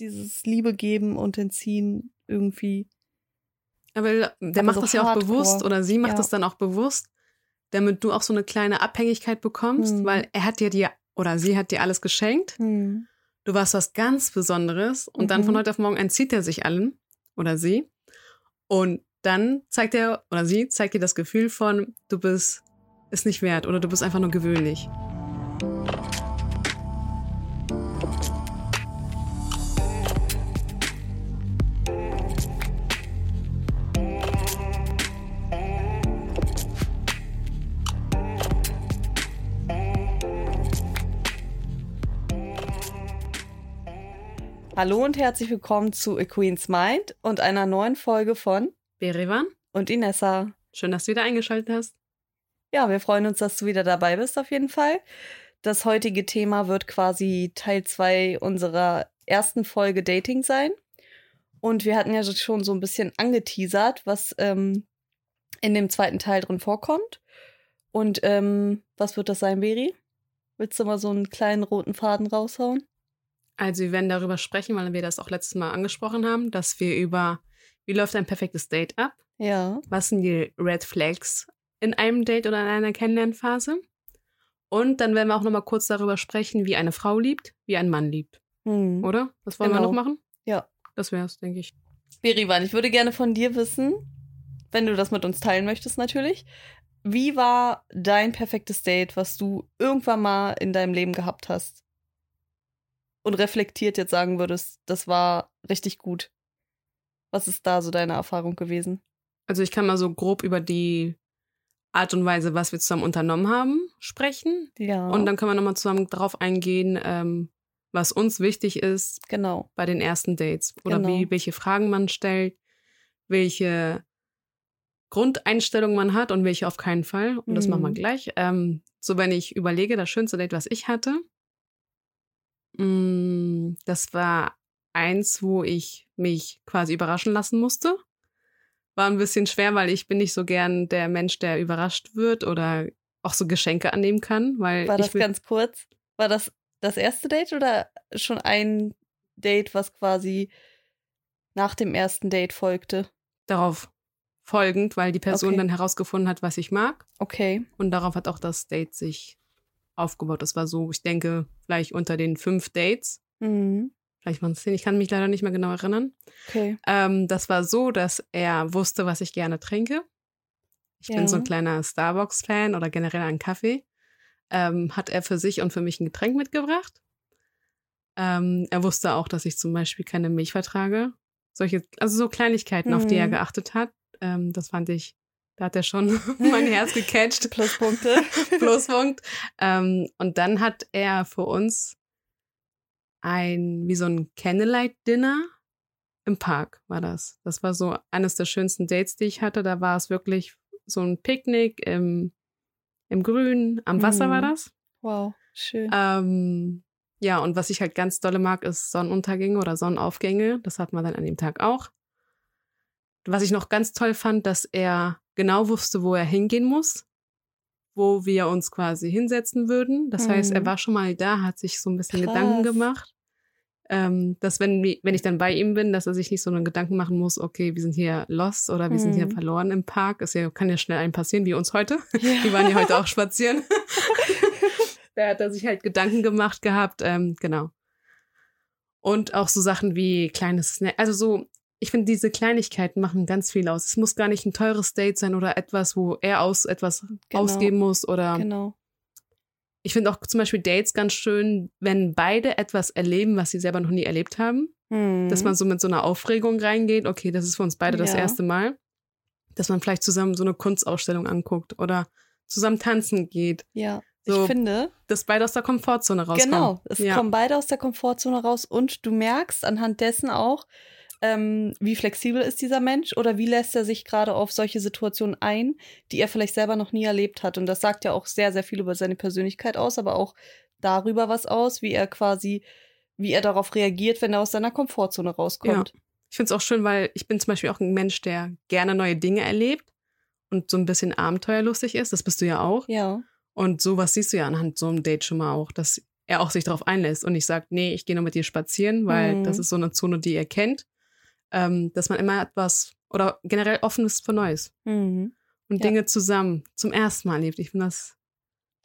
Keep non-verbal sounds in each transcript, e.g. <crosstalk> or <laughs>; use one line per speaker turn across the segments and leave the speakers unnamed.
dieses Liebe geben und entziehen irgendwie.
Aber der
Aber
macht
so
das ja auch bewusst oder sie macht
Ja.
das dann auch bewusst, damit du auch so eine kleine Abhängigkeit bekommst,
Hm.
weil er hat dir dir oder sie hat dir alles geschenkt.
Hm.
Du warst was ganz Besonderes und dann von
Mhm.
heute auf morgen entzieht er sich allen oder sie und dann zeigt er oder sie zeigt dir das Gefühl von du bist es nicht wert oder du bist einfach nur gewöhnlich.
Hallo und herzlich willkommen zu A Queen's Mind und einer neuen Folge von
Berevan,
und Inessa.
schön, dass du wieder eingeschaltet hast.
Ja, wir freuen uns, dass du wieder dabei bist, auf jeden Fall. Das heutige Thema wird quasi Teil 2 unserer ersten Folge Dating sein. Und wir hatten ja schon so ein bisschen angeteasert, was ähm, in dem zweiten Teil drin vorkommt. Und ähm, was wird das sein, Beri? Willst du mal so einen kleinen roten Faden raushauen?
Also wir werden darüber sprechen, weil wir das auch letztes Mal angesprochen haben, dass wir über wie läuft ein perfektes Date ab,
Ja.
was sind die Red Flags in einem Date oder in einer Kennenlernphase. Und dann werden wir auch nochmal kurz darüber sprechen, wie eine Frau liebt, wie ein Mann liebt.
Hm.
Oder? Das wollen wir
Genau.
noch machen?
Ja.
Das wär's, denke ich.
Berivan, ich würde gerne von dir wissen, wenn du das mit uns teilen möchtest natürlich. Wie war dein perfektes Date, was du irgendwann mal in deinem Leben gehabt hast? Und reflektiert jetzt sagen würdest, das war richtig gut. Was ist da so deine Erfahrung gewesen?
Also ich kann mal so grob über die Art und Weise, was wir zusammen unternommen haben, sprechen.
Ja.
Und dann können wir nochmal zusammen drauf eingehen, ähm, was uns wichtig ist
genau.
bei den ersten Dates. Oder
Genau.
wie, welche Fragen man stellt, welche Grundeinstellung man hat und welche auf keinen Fall. Und das
Mhm.
machen wir gleich. Ähm, so, wenn ich überlege, das schönste Date, was ich hatte, das war eins, wo ich mich quasi überraschen lassen musste. War ein bisschen schwer, weil ich bin nicht so gern der Mensch, der überrascht wird oder auch so Geschenke annehmen kann, weil
War das ganz kurz? War das das erste Date oder schon ein Date, was quasi nach dem ersten Date folgte?
darauf folgend, weil die Person
Okay.
dann herausgefunden hat, was ich mag.
Okay.
Und darauf hat auch das Date sich aufgebaut. Das war so, ich denke, vielleicht unter den fünf Dates.
Mhm.
Vielleicht waren es zehn, ich kann mich leider nicht mehr genau erinnern.
Okay.
Ähm, das war so, dass er wusste, was ich gerne trinke. Ich
Ja.
bin so ein kleiner Starbucks-Fan oder generell ein Kaffee. Ähm, hat er für sich und für mich ein Getränk mitgebracht. Ähm, er wusste auch, dass ich zum Beispiel keine Milch vertrage. Solche, also so Kleinigkeiten, auf die er
Mhm.
geachtet hat. Ähm, das fand ich, da hat er schon <laughs> mein Herz gecatcht. <laughs>
Pluspunkte. <laughs>
Pluspunkt. Ähm, und dann hat er für uns ein, wie so ein Candlelight-Dinner im Park war das. Das war so eines der schönsten Dates, die ich hatte. Da war es wirklich so ein Picknick im, im Grün, am Wasser
Mhm.
war das.
Wow, schön.
Ähm, ja, und was ich halt ganz dolle mag, ist Sonnenuntergänge oder Sonnenaufgänge. Das hat man dann an dem Tag auch. Was ich noch ganz toll fand, dass er genau wusste, wo er hingehen muss, wo wir uns quasi hinsetzen würden. Das heißt, er
Mhm.
war schon mal da, hat sich so ein bisschen
Krass.
Gedanken gemacht. Ähm, dass wenn, wenn ich dann bei ihm bin, dass er sich nicht so einen Gedanken machen muss, okay, wir sind hier lost oder wir sind hier
Mhm.
verloren im Park. Ist ja, kann ja schnell einem passieren, wie uns heute. <laughs> Wir waren ja heute auch spazieren. <laughs> da hat er sich halt Gedanken gemacht gehabt, ähm, genau. Und auch so Sachen wie kleines Snack, also so, ich finde, diese Kleinigkeiten machen ganz viel aus. Es muss gar nicht ein teures Date sein oder etwas, wo er aus etwas
Genau.
ausgeben muss oder
Genau.
ich finde auch zum Beispiel Dates ganz schön, wenn beide etwas erleben, was sie selber noch nie erlebt haben,
Mhm.
dass man so mit so einer Aufregung reingeht, okay, das ist für uns beide das
Ja.
erste Mal, dass man vielleicht zusammen so eine Kunstausstellung anguckt oder zusammen tanzen geht,
ja,
so-
ich finde,
dass beide aus der Komfortzone rauskommen.
genau, es
ja.
kommen beide aus der Komfortzone raus und du merkst anhand dessen auch, ähm, wie flexibel ist dieser Mensch oder wie lässt er sich gerade auf solche Situationen ein, die er vielleicht selber noch nie erlebt hat. Und das sagt ja auch sehr, sehr viel über seine Persönlichkeit aus, aber auch darüber was aus, wie er quasi, wie er darauf reagiert, wenn er aus seiner Komfortzone rauskommt.
Ich finde es auch schön, weil ich bin zum Beispiel auch ein Mensch, der gerne neue Dinge erlebt und so ein bisschen abenteuerlustig ist. Das bist du ja auch.
Ja.
Und sowas siehst du ja anhand so einem Date schon mal auch, dass er auch sich darauf einlässt und nicht sagt, nee, ich gehe nur mit dir spazieren, weil
Mhm.
das ist so eine Zone, die er kennt. Ähm, dass man immer etwas oder generell offen ist für Neues
Mhm.
und
Ja.
Dinge zusammen zum ersten Mal erlebt. Ich finde das,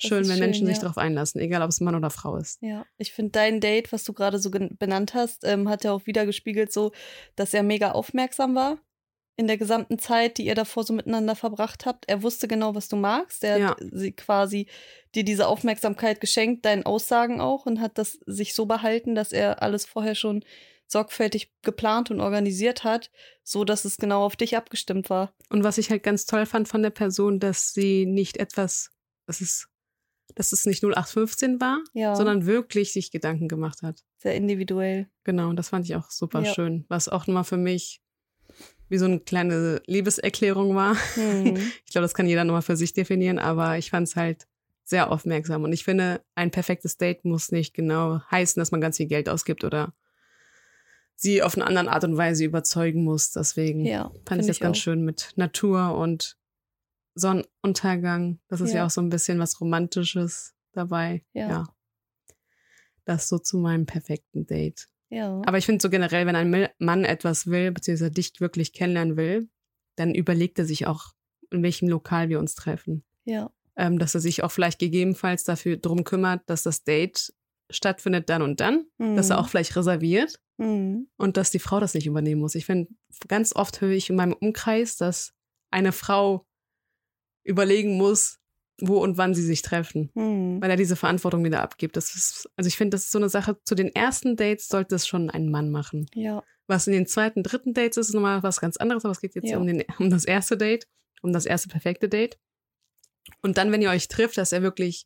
Das
schön, wenn
schön,
Menschen sich
ja.
darauf einlassen, egal ob es Mann oder Frau ist.
Ja, ich finde dein Date, was du gerade so benannt hast, ähm, hat ja auch wieder gespiegelt, so, dass er mega aufmerksam war in der gesamten Zeit, die ihr davor so miteinander verbracht habt. Er wusste genau, was du magst. Er
Ja.
hat sie quasi dir diese Aufmerksamkeit geschenkt, deinen Aussagen auch und hat das sich so behalten, dass er alles vorher schon sorgfältig geplant und organisiert hat, so dass es genau auf dich abgestimmt war.
Und was ich halt ganz toll fand von der Person, dass sie nicht etwas, das ist, dass es nicht 0815 war,
Ja,
sondern wirklich sich Gedanken gemacht hat.
sehr individuell.
Genau, und das fand ich auch super
Ja.
schön, was auch nochmal für mich wie so eine kleine Liebeserklärung war.
Mhm. <laughs>
Ich glaube, das kann jeder nochmal für sich definieren, aber ich fand es halt sehr aufmerksam. Und ich finde, ein perfektes Date muss nicht genau heißen, dass man ganz viel Geld ausgibt oder sie auf eine andere Art und Weise überzeugen muss. Deswegen
ja,
fand ich das ganz
auch.
schön mit Natur und Sonnenuntergang. Das ist ja,
Ja.
auch so ein bisschen was Romantisches dabei.
Ja.
ja. Das so zu meinem perfekten Date.
Ja.
Aber ich finde so generell, wenn ein Mann etwas will, beziehungsweise dich wirklich kennenlernen will, dann überlegt er sich auch, in welchem Lokal wir uns treffen.
ja.
Ähm, dass er sich auch vielleicht gegebenenfalls dafür drum kümmert, dass das Date stattfindet dann und dann, dass er
Mhm.
auch vielleicht reserviert
Mhm.
und dass die Frau das nicht übernehmen muss. Ich finde, ganz oft höre ich in meinem Umkreis, dass eine Frau überlegen muss, wo und wann sie sich treffen,
Mhm.
weil er diese Verantwortung wieder abgibt. Das ist, also ich finde, das ist so eine Sache, zu den ersten Dates sollte es schon ein Mann machen.
Ja.
Was in den zweiten, dritten Dates ist, ist nochmal was ganz anderes, aber es geht jetzt
Ja.
um, den, um das erste Date, um das erste perfekte Date. Und dann, wenn ihr euch trifft, dass er wirklich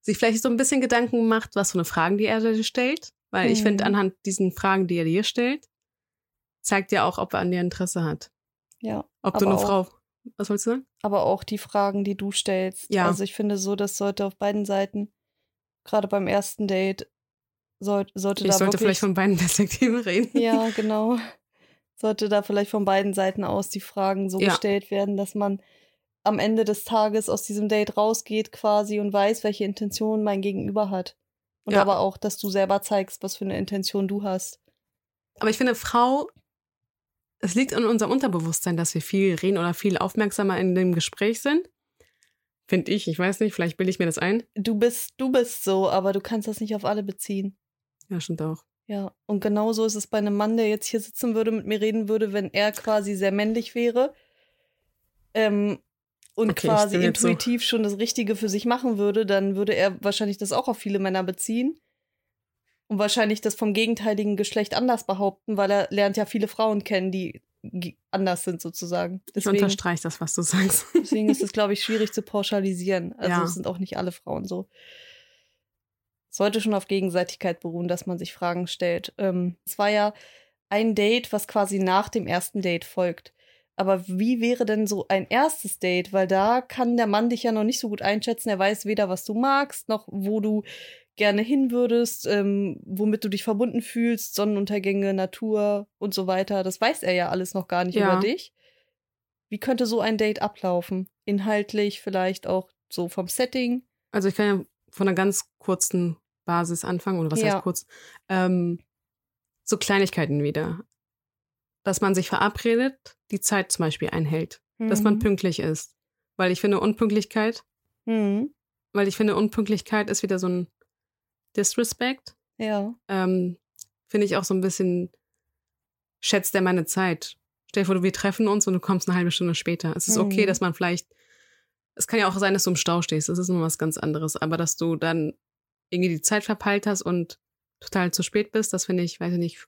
sich vielleicht so ein bisschen Gedanken macht, was für eine Fragen, die er stellt. Weil ich finde,
Mhm.
anhand diesen Fragen, die er dir stellt, zeigt ja auch, ob er an dir Interesse hat.
Ja.
Ob du eine
auch-
Frau, was wolltest du sagen?
aber auch die Fragen, die du stellst.
Ja.
Also ich finde so, das sollte auf beiden Seiten, gerade beim ersten Date, soll, sollte
Ich
da
sollte
wirklich,
vielleicht von beiden <laughs> Perspektiven reden.
ja, genau, sollte da vielleicht von beiden Seiten aus die Fragen so
Ja.
gestellt werden, dass man am Ende des Tages aus diesem Date rausgeht quasi und weiß, welche Intention mein Gegenüber hat. Und
Ja.
aber auch, dass du selber zeigst, was für eine Intention du hast.
Aber ich finde, Frau, es liegt in unserem Unterbewusstsein, dass wir viel reden oder viel aufmerksamer in dem Gespräch sind. Finde ich, ich weiß nicht, vielleicht bilde ich mir das ein.
Du bist, du bist so, aber du kannst das nicht auf alle beziehen.
Ja, stimmt auch.
Ja, und genauso ist es bei einem Mann, der jetzt hier sitzen würde, mit mir reden würde, wenn er quasi sehr männlich wäre ähm, und
Okay, ich
quasi
jetzt so-
intuitiv schon das Richtige für sich machen würde, dann würde er wahrscheinlich das auch auf viele Männer beziehen und wahrscheinlich das vom gegenteiligen Geschlecht anders behaupten, weil er lernt ja viele Frauen kennen, die anders sind sozusagen.
Ich
Deswegen,
unterstreiche das, was du sagst.
deswegen ist es, <laughs> glaube ich, schwierig zu pauschalisieren. Also
Ja.
es sind auch nicht alle Frauen so. Sollte schon auf Gegenseitigkeit beruhen, dass man sich Fragen stellt. Ähm, es war ja ein Date, was quasi nach dem ersten Date folgt. Aber wie wäre denn so ein erstes Date? Weil da kann der Mann dich ja noch nicht so gut einschätzen. Er weiß weder, was du magst, noch wo du gerne hin würdest, ähm, womit du dich verbunden fühlst, Sonnenuntergänge, Natur und so weiter. Das weiß er ja alles noch gar nicht
Ja.
über dich. Wie könnte so ein Date ablaufen? Inhaltlich, vielleicht auch so vom Setting?
Also ich kann ja von einer ganz kurzen Basis anfangen, oder was
Ja.
heißt kurz? Ähm, so Kleinigkeiten wieder. Dass man sich verabredet, die Zeit zum Beispiel einhält. Dass man
Mhm.
pünktlich ist. Weil ich finde Unpünktlichkeit,
Mhm.
weil ich finde Unpünktlichkeit ist wieder so ein Disrespect.
Ja.
ähm, finde ich auch so ein bisschen, schätzt er meine Zeit. Stell dir vor, wir treffen uns und du kommst eine halbe Stunde später. Es ist okay,
Mhm.
dass man vielleicht, es kann ja auch sein, dass du im Stau stehst, das ist nur was ganz anderes, aber dass du dann irgendwie die Zeit verpeilt hast und total zu spät bist, das finde ich, weiß ich nicht,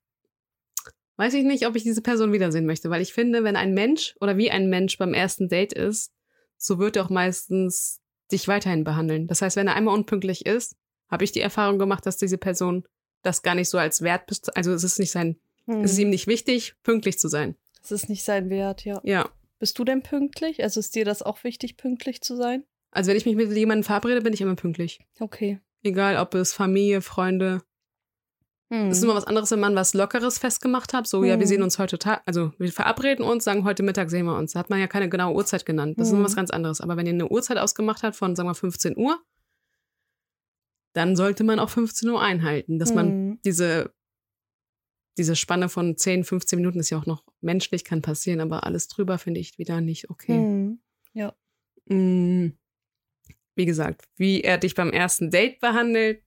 weiß ich nicht, ob ich diese Person wiedersehen möchte, weil ich finde, wenn ein Mensch oder wie ein Mensch beim ersten Date ist, so wird er auch meistens dich weiterhin behandeln. Das heißt, wenn er einmal unpünktlich ist, habe ich die Erfahrung gemacht, dass diese Person das gar nicht so als Wert, best- also es ist nicht sein,
Mhm.
es ist ihm nicht wichtig, pünktlich zu sein.
Es ist nicht sein Wert, ja.
Ja.
Bist du denn pünktlich? Also ist dir das auch wichtig, pünktlich zu sein?
Also wenn ich mich mit jemandem verabrede, bin ich immer pünktlich.
Okay.
Egal, ob es Familie, Freunde.
Mhm.
Es ist immer was anderes, wenn man was Lockeres festgemacht hat. So, ja, wir
Mhm.
sehen uns heute Tag, also wir verabreden uns, sagen heute Mittag sehen wir uns. Da hat man ja keine genaue Uhrzeit genannt. Das ist
Mhm.
immer was ganz anderes. Aber wenn ihr eine Uhrzeit ausgemacht habt von, sagen wir, 15 Uhr, dann sollte man auch 15 Uhr einhalten, dass man
Mhm.
diese diese Spanne von 10, 15 Minuten ist ja auch noch menschlich, kann passieren, aber alles drüber finde ich wieder nicht okay. Mm, Wie gesagt, wie er dich beim ersten Date behandelt,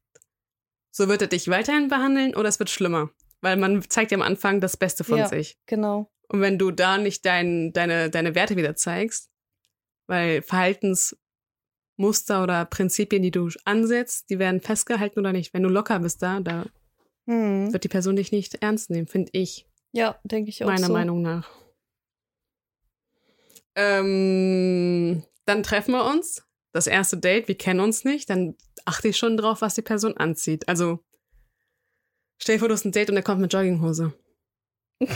so wird er dich weiterhin behandeln oder es wird schlimmer. Weil man zeigt ja am Anfang das Beste von
Ja.
sich.
Genau.
Und wenn du da nicht dein, deine, deine Werte wieder zeigst, weil Verhaltensmuster oder Prinzipien, die du ansetzt, die werden festgehalten oder nicht. Wenn du locker bist da, da
Mhm.
wird die Person dich nicht ernst nehmen, finde ich.
Ja, denke ich auch
meiner
so.
Meinung nach. Ähm, dann treffen wir uns. Das erste Date, wir kennen uns nicht. Dann achte ich schon drauf, was die Person anzieht. Also, stell dir vor, du hast ein Date und er kommt mit Jogginghose. <laughs>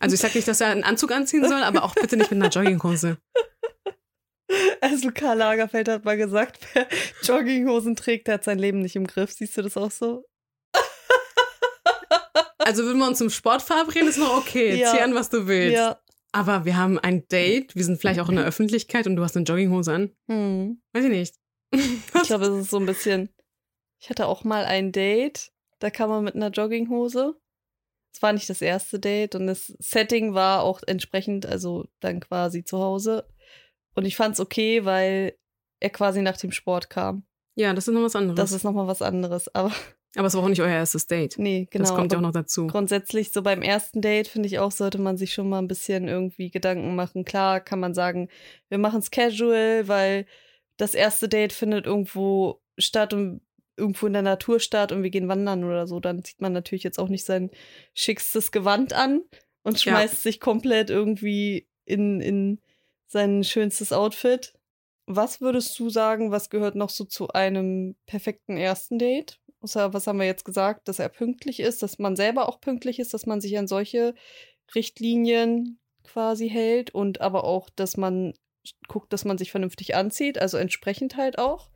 Also, ich sag nicht, dass er einen Anzug anziehen soll, aber auch bitte nicht mit einer Jogginghose.
Also Karl Lagerfeld hat mal gesagt, wer Jogginghosen trägt, der hat sein Leben nicht im Griff. Siehst du das auch so?
Also, wenn wir uns zum Sport verabreden, ist noch okay.
Ja.
Zieh an, was du willst.
Ja.
Aber wir haben ein Date, wir sind vielleicht auch in der Öffentlichkeit und du hast eine Jogginghose an.
Hm.
Weiß ich nicht.
Ich glaube, es ist so ein bisschen. Ich hatte auch mal ein Date, da kam man mit einer Jogginghose. Es war nicht das erste Date und das Setting war auch entsprechend, also dann quasi zu Hause. Und ich fand es okay, weil er quasi nach dem Sport kam.
Ja, das ist noch was anderes.
Das ist nochmal was anderes. Aber
Aber es war auch nicht euer erstes Date.
nee, genau.
das kommt ja auch noch dazu.
Grundsätzlich, so beim ersten Date, finde ich auch, sollte man sich schon mal ein bisschen irgendwie Gedanken machen. Klar kann man sagen, wir machen es casual, weil das erste Date findet irgendwo statt und irgendwo in der Natur statt und wir gehen wandern oder so. Dann zieht man natürlich jetzt auch nicht sein schickstes Gewand an und
Ja.
schmeißt sich komplett irgendwie in, in sein schönstes Outfit. Was würdest du sagen, was gehört noch so zu einem perfekten ersten Date? Außer, was haben wir jetzt gesagt, dass er pünktlich ist, dass man selber auch pünktlich ist, dass man sich an solche Richtlinien quasi hält und aber auch, dass man guckt, dass man sich vernünftig anzieht, also entsprechend halt auch.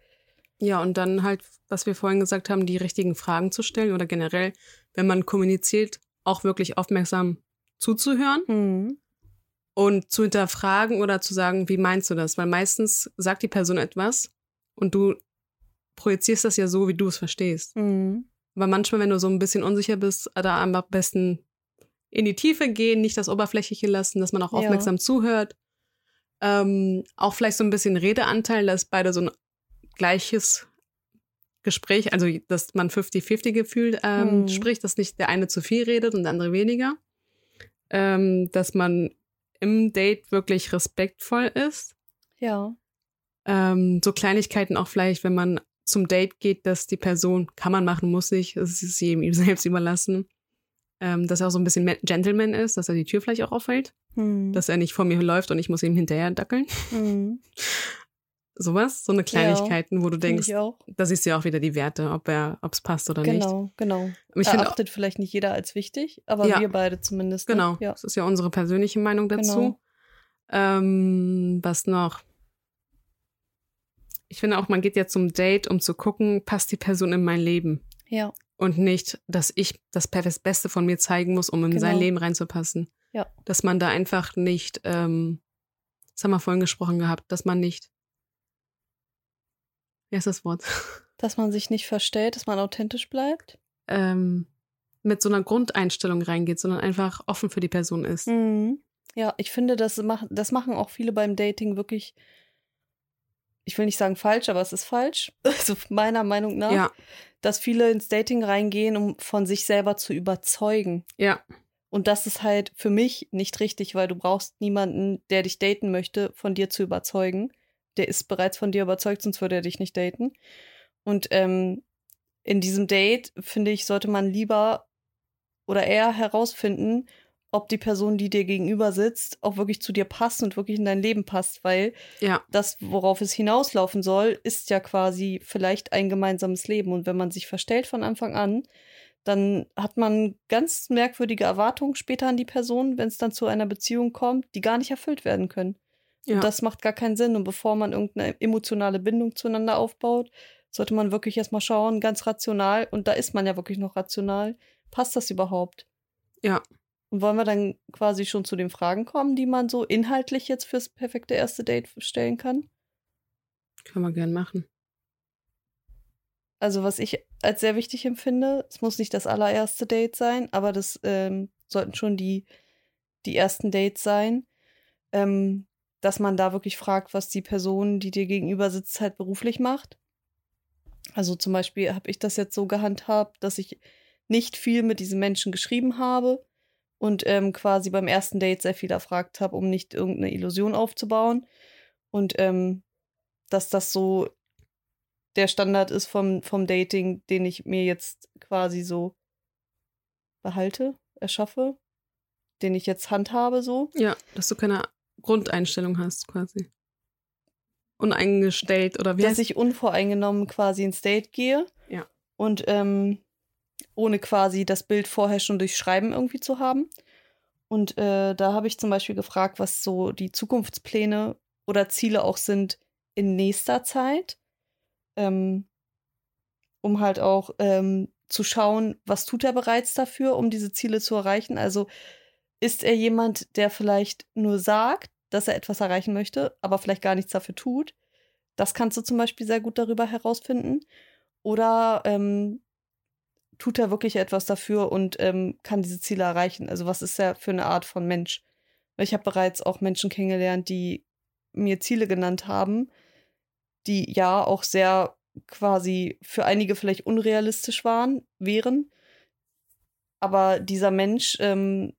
Ja, und dann halt, was wir vorhin gesagt haben, die richtigen Fragen zu stellen oder generell, wenn man kommuniziert, auch wirklich aufmerksam zuzuhören
Hm.
und zu hinterfragen oder zu sagen, wie meinst du das? Weil meistens sagt die Person etwas und du projizierst das ja so, wie du es verstehst.
Hm.
Aber manchmal, wenn du so ein bisschen unsicher bist, da am besten in die Tiefe gehen, nicht das Oberflächliche lassen, dass man auch
Ja.
aufmerksam zuhört. Ähm, auch vielleicht so ein bisschen Redeanteil, dass beide so ein gleiches Gespräch, also dass man 50-50 gefühlt ähm,
Hm.
spricht, dass nicht der eine zu viel redet und der andere weniger. Ähm, dass man im Date wirklich respektvoll ist.
Ja.
Ähm, so Kleinigkeiten auch vielleicht, wenn man zum Date geht, dass die Person, kann man machen, muss nicht, es ist jedem ihm <laughs> selbst überlassen, ähm, dass er auch so ein bisschen Ma- Gentleman ist, dass er die Tür vielleicht auch aufhält,
Hm.
dass er nicht vor mir läuft und ich muss ihm hinterher dackeln.
Hm. <laughs>
Sowas, so eine Kleinigkeiten, wo du denkst,
ich
da siehst du ja auch wieder die Werte, ob er, ob es passt oder nicht.
Genau, genau.
Ich auch-
Erachtet vielleicht nicht jeder als wichtig, aber
Ja.
wir beide zumindest. Ne?
genau,
Ja.
das ist ja unsere persönliche Meinung dazu.
Genau.
Ähm, was noch? Ich finde auch, man geht ja zum Date, um zu gucken, passt die Person in mein Leben.
ja.
Und nicht, dass ich das Beste von mir zeigen muss, um in sein
Genau.
Leben reinzupassen.
Ja.
Dass man da einfach nicht, ähm, das haben wir vorhin gesprochen gehabt, dass man nicht, wie heißt das Wort? <laughs>
Dass man sich nicht verstellt, dass man authentisch bleibt.
ähm, mit so einer Grundeinstellung reingeht, sondern einfach offen für die Person ist.
Mhm. Ja, ich finde, das, mach, das machen auch viele beim Dating wirklich, ich will nicht sagen falsch, aber es ist falsch, <laughs> also meiner Meinung nach,
Ja,
dass viele ins Dating reingehen, um von sich selber zu überzeugen.
ja,
Und das ist halt für mich nicht richtig, weil du brauchst niemanden, der dich daten möchte, von dir zu überzeugen. Der ist bereits von dir überzeugt, sonst würde er dich nicht daten. Und ähm, in diesem Date, finde ich, sollte man lieber oder eher herausfinden, ob die Person, die dir gegenüber sitzt, auch wirklich zu dir passt und wirklich in dein Leben passt, weil
ja,
das, worauf es hinauslaufen soll, ist ja quasi vielleicht ein gemeinsames Leben. Und wenn man sich verstellt von Anfang an, dann hat man ganz merkwürdige Erwartungen später an die Person, wenn es dann zu einer Beziehung kommt, die gar nicht erfüllt werden können.
ja.
Und das macht gar keinen Sinn. Und bevor man irgendeine emotionale Bindung zueinander aufbaut, sollte man wirklich erstmal schauen, ganz rational, und da ist man ja wirklich noch rational, passt das überhaupt?
Ja.
Und wollen wir dann quasi schon zu den Fragen kommen, die man so inhaltlich jetzt fürs perfekte erste Date stellen kann?
Können wir gern machen.
Also was ich als sehr wichtig empfinde, es muss nicht das allererste Date sein, aber das ähm, sollten schon die, die ersten Dates sein, ähm, dass man da wirklich fragt, was die Person, die dir gegenüber sitzt, halt beruflich macht. Also zum Beispiel habe ich das jetzt so gehandhabt, dass ich nicht viel mit diesen Menschen geschrieben habe und ähm, quasi beim ersten Date sehr viel erfragt habe, um nicht irgendeine Illusion aufzubauen. Und ähm, dass das so der Standard ist vom, vom Dating, den ich mir jetzt quasi so behalte, erschaffe, den ich jetzt handhabe so.
Ja, dass du keine Grundeinstellung hast quasi. Uneingestellt oder wie?
Dass ich unvoreingenommen quasi ins Date gehe.
Ja.
Und ähm, ohne quasi das Bild vorher schon durch Schreiben irgendwie zu haben. Und äh, da habe ich zum Beispiel gefragt, was so die Zukunftspläne oder Ziele auch sind in nächster Zeit, ähm, um halt auch ähm, zu schauen, was tut er bereits dafür, um diese Ziele zu erreichen. Also ist er jemand, der vielleicht nur sagt, dass er etwas erreichen möchte, aber vielleicht gar nichts dafür tut? Das kannst du zum Beispiel sehr gut darüber herausfinden. Oder ähm, tut er wirklich etwas dafür und ähm, kann diese Ziele erreichen? Also was ist er für eine Art von Mensch? Ich habe bereits auch Menschen kennengelernt, die mir Ziele genannt haben, die ja auch sehr quasi für einige vielleicht unrealistisch waren, wären. Aber dieser Mensch, ähm,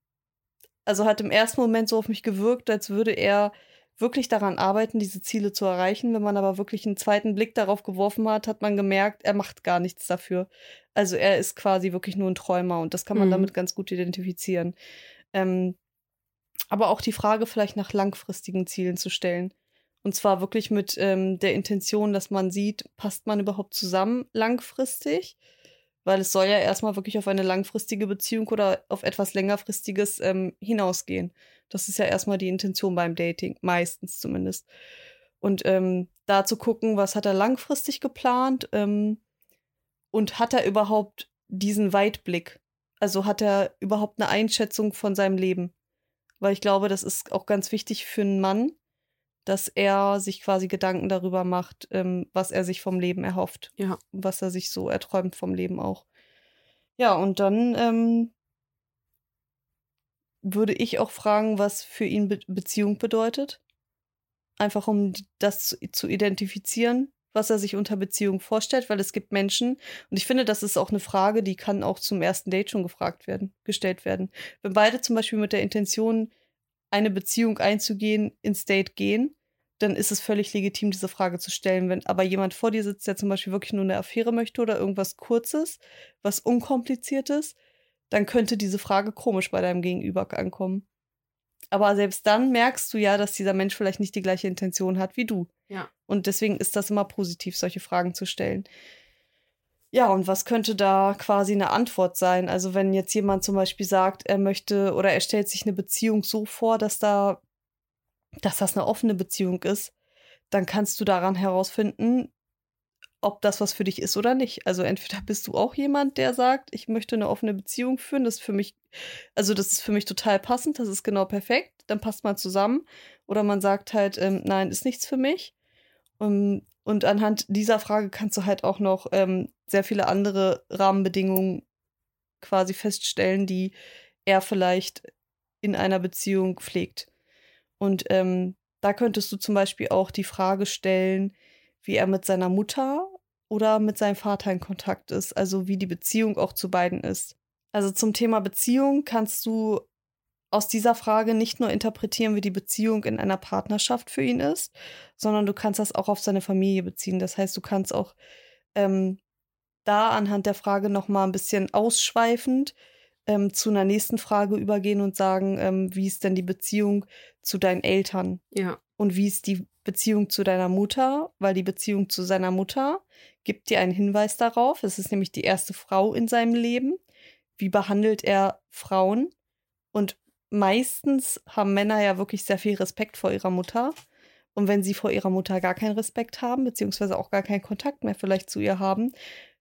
also hat im ersten Moment so auf mich gewirkt, als würde er wirklich daran arbeiten, diese Ziele zu erreichen. Wenn man aber wirklich einen zweiten Blick darauf geworfen hat, hat man gemerkt, er macht gar nichts dafür. Also er ist quasi wirklich nur ein Träumer und das kann man mhm. damit ganz gut identifizieren. Ähm, aber auch die Frage vielleicht nach langfristigen Zielen zu stellen. Und zwar wirklich mit ähm, der Intention, dass man sieht, passt man überhaupt zusammen langfristig? Weil es soll ja erstmal wirklich auf eine langfristige Beziehung oder auf etwas längerfristiges ähm, hinausgehen. Das ist ja erstmal die Intention beim Dating, meistens zumindest. Und ähm, da zu gucken, was hat er langfristig geplant ähm, und hat er überhaupt diesen Weitblick? Also hat er überhaupt eine Einschätzung von seinem Leben? Weil ich glaube, das ist auch ganz wichtig für einen Mann, dass er sich quasi Gedanken darüber macht, ähm, was er sich vom Leben erhofft.
Ja.
Was er sich so erträumt vom Leben auch. Ja, und dann ähm, würde ich auch fragen, was für ihn Be Beziehung bedeutet. Einfach um das zu, zu identifizieren, was er sich unter Beziehung vorstellt, weil es gibt Menschen, und ich finde, das ist auch eine Frage, die kann auch zum ersten Date schon gefragt werden, gestellt werden. Wenn beide zum Beispiel mit der Intention eine Beziehung einzugehen, ins Date gehen, dann ist es völlig legitim, diese Frage zu stellen. Wenn aber jemand vor dir sitzt, der zum Beispiel wirklich nur eine Affäre möchte oder irgendwas Kurzes, was Unkompliziertes, dann könnte diese Frage komisch bei deinem Gegenüber ankommen. Aber selbst dann merkst du ja, dass dieser Mensch vielleicht nicht die gleiche Intention hat wie du.
Ja.
Und deswegen ist das immer positiv, solche Fragen zu stellen. Ja, und was könnte da quasi eine Antwort sein? Also wenn jetzt jemand zum Beispiel sagt, er möchte oder er stellt sich eine Beziehung so vor, dass da, dass das eine offene Beziehung ist, dann kannst du daran herausfinden, ob das was für dich ist oder nicht. Also entweder bist du auch jemand, der sagt, ich möchte eine offene Beziehung führen, das ist für mich, also das ist für mich total passend, das ist genau perfekt, dann passt man zusammen. Oder man sagt halt, ähm, nein, ist nichts für mich. Um, und anhand dieser Frage kannst du halt auch noch ähm, sehr viele andere Rahmenbedingungen quasi feststellen, die er vielleicht in einer Beziehung pflegt. Und ähm, da könntest du zum Beispiel auch die Frage stellen, wie er mit seiner Mutter oder mit seinem Vater in Kontakt ist, also wie die Beziehung auch zu beiden ist. Also zum Thema Beziehung kannst du aus dieser Frage nicht nur interpretieren, wie die Beziehung in einer Partnerschaft für ihn ist, sondern du kannst das auch auf seine Familie beziehen. Das heißt, du kannst auch ähm, da anhand der Frage noch mal ein bisschen ausschweifend ähm, zu einer nächsten Frage übergehen und sagen, ähm, wie ist denn die Beziehung zu deinen Eltern?
Ja.
Und wie ist die Beziehung zu deiner Mutter? Weil die Beziehung zu seiner Mutter gibt dir einen Hinweis darauf. Es ist nämlich die erste Frau in seinem Leben. Wie behandelt er Frauen? Und meistens haben Männer ja wirklich sehr viel Respekt vor ihrer Mutter. Und wenn sie vor ihrer Mutter gar keinen Respekt haben, beziehungsweise auch gar keinen Kontakt mehr vielleicht zu ihr haben,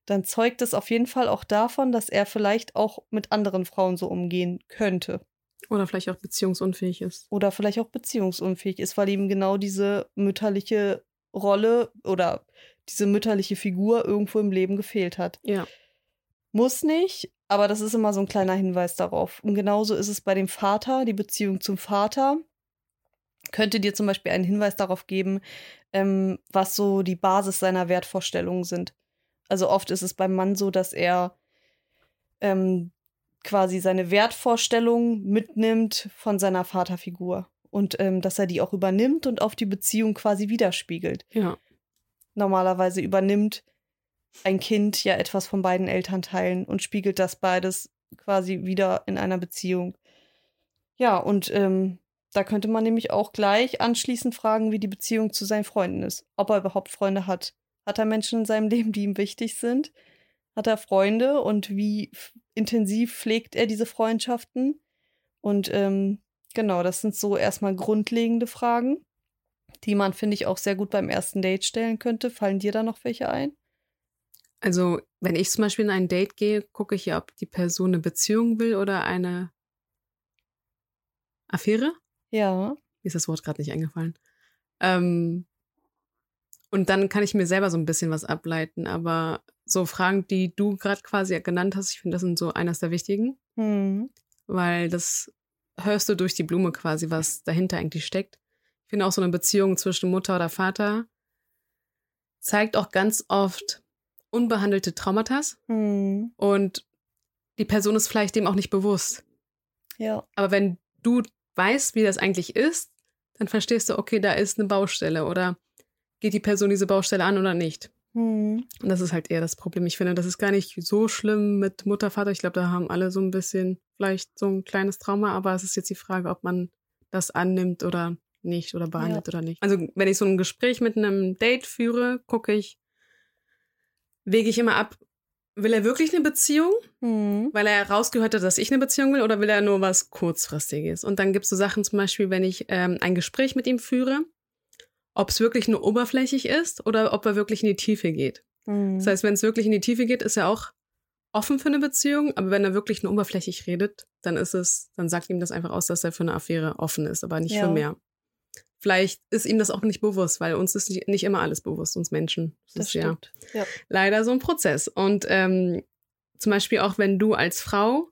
dann zeugt es auf jeden Fall auch davon, dass er vielleicht auch mit anderen Frauen so umgehen könnte.
Oder vielleicht auch beziehungsunfähig ist.
Oder vielleicht auch beziehungsunfähig ist, weil ihm genau diese mütterliche Rolle oder diese mütterliche Figur irgendwo im Leben gefehlt hat.
Ja.
Muss nicht, aber das ist immer so ein kleiner Hinweis darauf. Und genauso ist es bei dem Vater, die Beziehung zum Vater könnte dir zum Beispiel einen Hinweis darauf geben, ähm, was so die Basis seiner Wertvorstellungen sind. Also oft ist es beim Mann so, dass er ähm, quasi seine Wertvorstellungen mitnimmt von seiner Vaterfigur und ähm, dass er die auch übernimmt und auf die Beziehung quasi widerspiegelt.
Ja.
Normalerweise übernimmt ein Kind ja etwas von beiden Elternteilen und spiegelt das beides quasi wieder in einer Beziehung. Ja, und ähm, da könnte man nämlich auch gleich anschließend fragen, wie die Beziehung zu seinen Freunden ist. Ob er überhaupt Freunde hat. Hat er Menschen in seinem Leben, die ihm wichtig sind? Hat er Freunde und wie intensiv pflegt er diese Freundschaften? Und ähm, genau, das sind so erstmal grundlegende Fragen, die man, finde ich, auch sehr gut beim ersten Date stellen könnte. Fallen dir da noch welche ein?
Also, wenn ich zum Beispiel in ein Date gehe, gucke ich ja, ob die Person eine Beziehung will oder eine Affäre.
Ja.
Mir ist das Wort gerade nicht eingefallen. Ähm, und dann kann ich mir selber so ein bisschen was ableiten. Aber so Fragen, die du gerade quasi genannt hast, ich finde, das sind so eines der wichtigen.
Hm.
Weil das hörst du durch die Blume quasi, was dahinter eigentlich steckt. Ich finde auch so eine Beziehung zwischen Mutter oder Vater zeigt auch ganz oft unbehandelte Traumata.
Hm.
Und die Person ist vielleicht dem auch nicht bewusst.
Ja.
Aber wenn du weißt, wie das eigentlich ist, dann verstehst du, okay, da ist eine Baustelle oder geht die Person diese Baustelle an oder nicht.
Hm.
Und das ist halt eher das Problem. Ich finde, das ist gar nicht so schlimm mit Mutter, Vater. Ich glaube, da haben alle so ein bisschen vielleicht so ein kleines Trauma, aber es ist jetzt die Frage, ob man das annimmt oder nicht oder behandelt
Ja.
oder nicht. Also, wenn ich so ein Gespräch mit einem Date führe, gucke ich, wege ich immer ab, will er wirklich eine Beziehung?
Hm.
Weil er rausgehört hat, dass ich eine Beziehung will oder will er nur was Kurzfristiges? Und dann gibt es so Sachen zum Beispiel, wenn ich ähm, ein Gespräch mit ihm führe, ob es wirklich nur oberflächlich ist oder ob er wirklich in die Tiefe geht.
Hm.
Das heißt, wenn es wirklich in die Tiefe geht, ist er auch offen für eine Beziehung, aber wenn er wirklich nur oberflächlich redet, dann ist es, dann sagt ihm das einfach aus, dass er für eine Affäre offen ist, aber nicht
Ja.
für mehr. Vielleicht ist ihm das auch nicht bewusst, weil uns ist nicht immer alles bewusst, uns Menschen. Das, ist ja
stimmt. Ja.
leider so ein Prozess. Und ähm, zum Beispiel auch, wenn du als Frau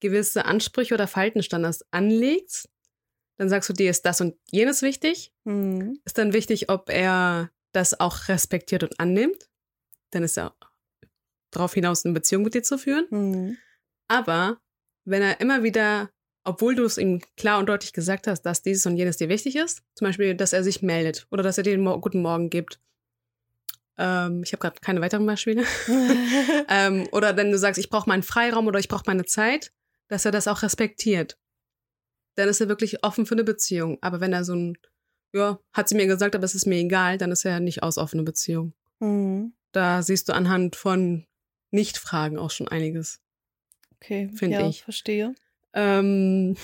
gewisse Ansprüche oder Verhaltensstandards anlegst, dann sagst du, dir ist das und jenes wichtig.
Hm.
Ist dann wichtig, ob er das auch respektiert und annimmt. Dann ist er darauf hinaus, eine Beziehung mit dir zu führen.
Hm.
Aber wenn er immer wieder, obwohl du es ihm klar und deutlich gesagt hast, dass dieses und jenes dir wichtig ist, zum Beispiel, dass er sich meldet oder dass er dir den Mo guten Morgen gibt. Ähm, ich habe gerade keine weiteren Beispiele. <laughs> ähm, oder wenn du sagst, ich brauche meinen Freiraum oder ich brauche meine Zeit, dass er das auch respektiert. Dann ist er wirklich offen für eine Beziehung. Aber wenn er so ein, ja, hat sie mir gesagt, aber es ist mir egal, dann ist er nicht aus offene Beziehung.
Hm.
Da siehst du anhand von Nichtfragen auch schon einiges.
Okay,
Find
ja,
ich.
verstehe.
Ähm,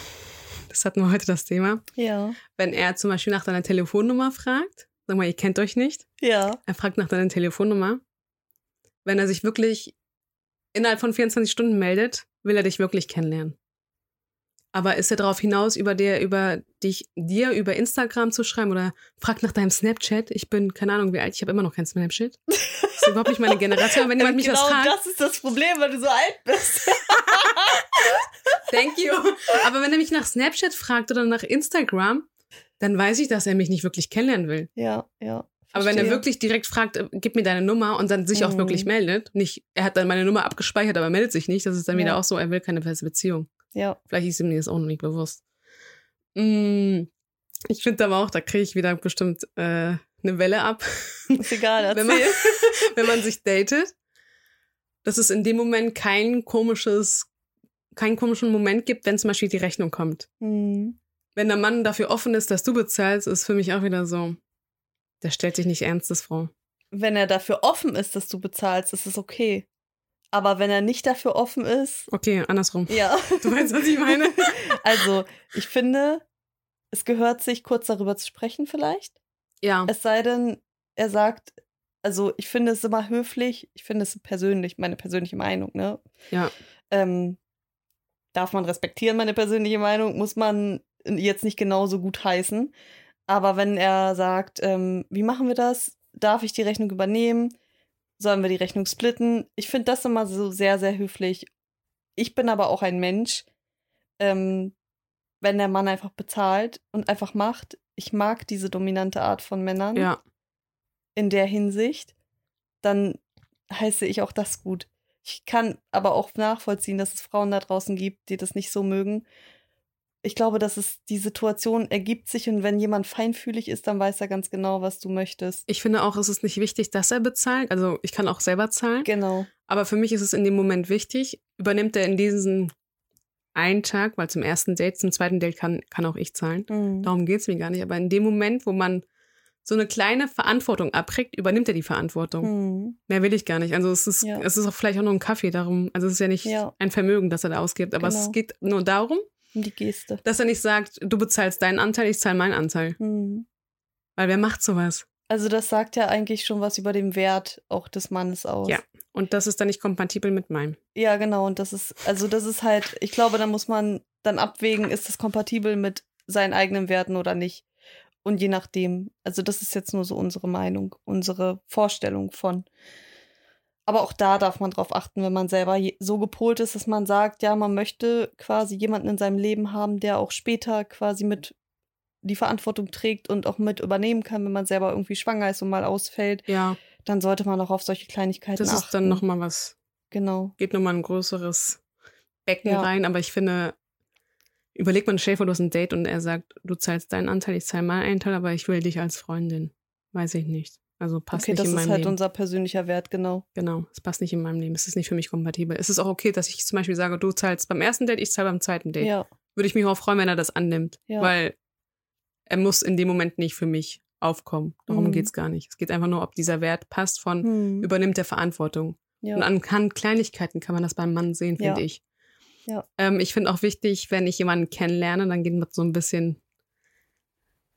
das hatten wir heute das Thema.
Ja.
Wenn er zum Beispiel nach deiner Telefonnummer fragt, sag mal, ihr kennt euch nicht,
Ja.
er fragt nach deiner Telefonnummer. Wenn er sich wirklich innerhalb von 24 Stunden meldet, will er dich wirklich kennenlernen. Aber ist er darauf hinaus, über dir, über dich, dir über Instagram zu schreiben oder fragt nach deinem Snapchat? Ich bin, keine Ahnung, wie alt, ich habe immer noch kein Snapchat. Das ist überhaupt nicht meine Generation. Wenn <laughs> jemand mich
genau
was fragt,
das ist das Problem, weil du so alt bist. <laughs>
Thank you. Aber wenn er mich nach Snapchat fragt oder nach Instagram, dann weiß ich, dass er mich nicht wirklich kennenlernen will.
ja, ja.
Aber wenn er wirklich direkt fragt, äh, gib mir deine Nummer und dann sich auch
Mhm.
wirklich meldet, nicht, er hat dann meine Nummer abgespeichert, aber meldet sich nicht, das ist dann wieder
Ja.
auch so, er will keine feste Beziehung.
Ja.
Vielleicht ist ihm das auch noch nicht bewusst. Mm, ich finde aber auch, da kriege ich wieder bestimmt äh, eine Welle ab, <laughs>
Ist egal,
wenn man, <laughs> wenn man sich datet, dass es in dem Moment kein komisches, keinen komischen Moment gibt, wenn zum Beispiel die Rechnung kommt.
Hm.
Wenn der Mann dafür offen ist, dass du bezahlst, ist für mich auch wieder so, der stellt sich nicht ernstes vor.
Wenn er dafür offen ist, dass du bezahlst, ist es okay. Aber wenn er nicht dafür offen ist,
Okay, andersrum.
ja.
Du weißt, was ich meine? <laughs>
Also, ich finde, es gehört sich kurz darüber zu sprechen, vielleicht.
Ja.
Es sei denn, er sagt, also ich finde es immer höflich, ich finde es persönlich, meine persönliche Meinung, ne?
Ja.
Ähm, darf man respektieren, meine persönliche Meinung, muss man jetzt nicht genauso gut heißen. Aber wenn er sagt, ähm, wie machen wir das? darf ich die Rechnung übernehmen? Sollen wir die Rechnung splitten? Ich finde das immer so sehr, sehr höflich. Ich bin aber auch ein Mensch, ähm, wenn der Mann einfach bezahlt und einfach macht. Ich mag diese dominante Art von Männern.
Ja.
In der Hinsicht. Dann heiße ich auch das gut. Ich kann aber auch nachvollziehen, dass es Frauen da draußen gibt, die das nicht so mögen. Ich glaube, dass es die Situation ergibt sich und wenn jemand feinfühlig ist, dann weiß er ganz genau, was du möchtest.
Ich finde auch, es ist nicht wichtig, dass er bezahlt. Also ich kann auch selber zahlen.
Genau.
Aber für mich ist es in dem Moment wichtig. Übernimmt er in diesen einen Tag, weil zum ersten Date, zum zweiten Date kann, kann auch ich zahlen.
Mhm.
Darum geht es mir gar nicht. Aber in dem Moment, wo man so eine kleine Verantwortung abkriegt, übernimmt er die Verantwortung.
Mhm.
Mehr will ich gar nicht. Also es ist,
Ja.
es ist auch vielleicht auch nur ein Kaffee darum. Also es ist ja nicht
Ja.
ein Vermögen, das er da ausgibt. Aber
Genau.
es geht nur darum,
Um die Geste.
dass er nicht sagt, du bezahlst deinen Anteil, ich zahle meinen Anteil.
Mhm.
Weil wer macht sowas?
Also das sagt ja eigentlich schon was über den Wert auch des Mannes aus.
Ja. Und das ist dann nicht kompatibel mit meinem.
Ja, genau. Und das ist, also das ist halt, ich glaube, da muss man dann abwägen, ist das kompatibel mit seinen eigenen Werten oder nicht. Und je nachdem, also das ist jetzt nur so unsere Meinung, unsere Vorstellung von. Aber auch da darf man drauf achten, wenn man selber so gepolt ist, dass man sagt, ja, man möchte quasi jemanden in seinem Leben haben, der auch später quasi mit die Verantwortung trägt und auch mit übernehmen kann, wenn man selber irgendwie schwanger ist und mal ausfällt,
Ja,
dann sollte man auch auf solche Kleinigkeiten
das
achten.
ist dann nochmal was,
Genau.
geht nochmal ein größeres Becken
Ja.
rein. Aber ich finde, überleg mal, Schäfer, du hast ein Date und er sagt, du zahlst deinen Anteil, ich zahle meinen Anteil, aber ich will dich als Freundin. Weiß ich nicht. Also passt
okay,
nicht
das
in
ist
meinem
halt
Leben.
unser persönlicher Wert, genau.
Genau, es passt nicht in meinem Leben. Es ist nicht für mich kompatibel. Es ist auch okay, dass ich zum Beispiel sage, du zahlst beim ersten Date, ich zahle beim zweiten Date.
Ja,
Würde ich mich auch freuen, wenn er das annimmt.
Ja.
Weil er muss in dem Moment nicht für mich aufkommen. Darum
Mhm.
geht's gar nicht. Es geht einfach nur, ob dieser Wert passt von
hm.
übernimmt der Verantwortung.
ja.
Und anhand Kleinigkeiten kann man das beim Mann sehen, finde
Ja.
ich.
Ja.
Ähm, ich finde auch wichtig, wenn ich jemanden kennenlerne, dann gehen wir so ein bisschen,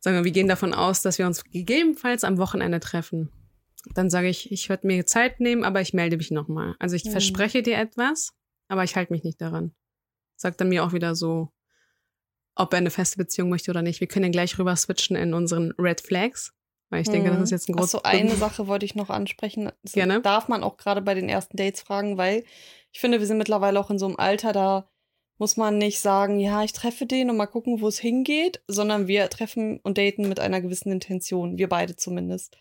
sagen wir, wir gehen davon aus, dass wir uns gegebenenfalls am Wochenende treffen. Dann sage ich, ich werde mir Zeit nehmen, aber ich melde mich nochmal. Also ich
Mhm.
verspreche dir etwas, aber ich halte mich nicht daran. Sagt er mir auch wieder so, ob er eine feste Beziehung möchte oder nicht. Wir können ja gleich rüber switchen in unseren Red Flags, weil ich denke, das ist jetzt ein großes
Achso, eine Sache wollte ich noch ansprechen. Das
Gerne.
darf man auch gerade bei den ersten Dates fragen, weil ich finde, wir sind mittlerweile auch in so einem Alter, da muss man nicht sagen, ja, ich treffe den und mal gucken, wo es hingeht, sondern wir treffen und daten mit einer gewissen Intention. Wir beide zumindest.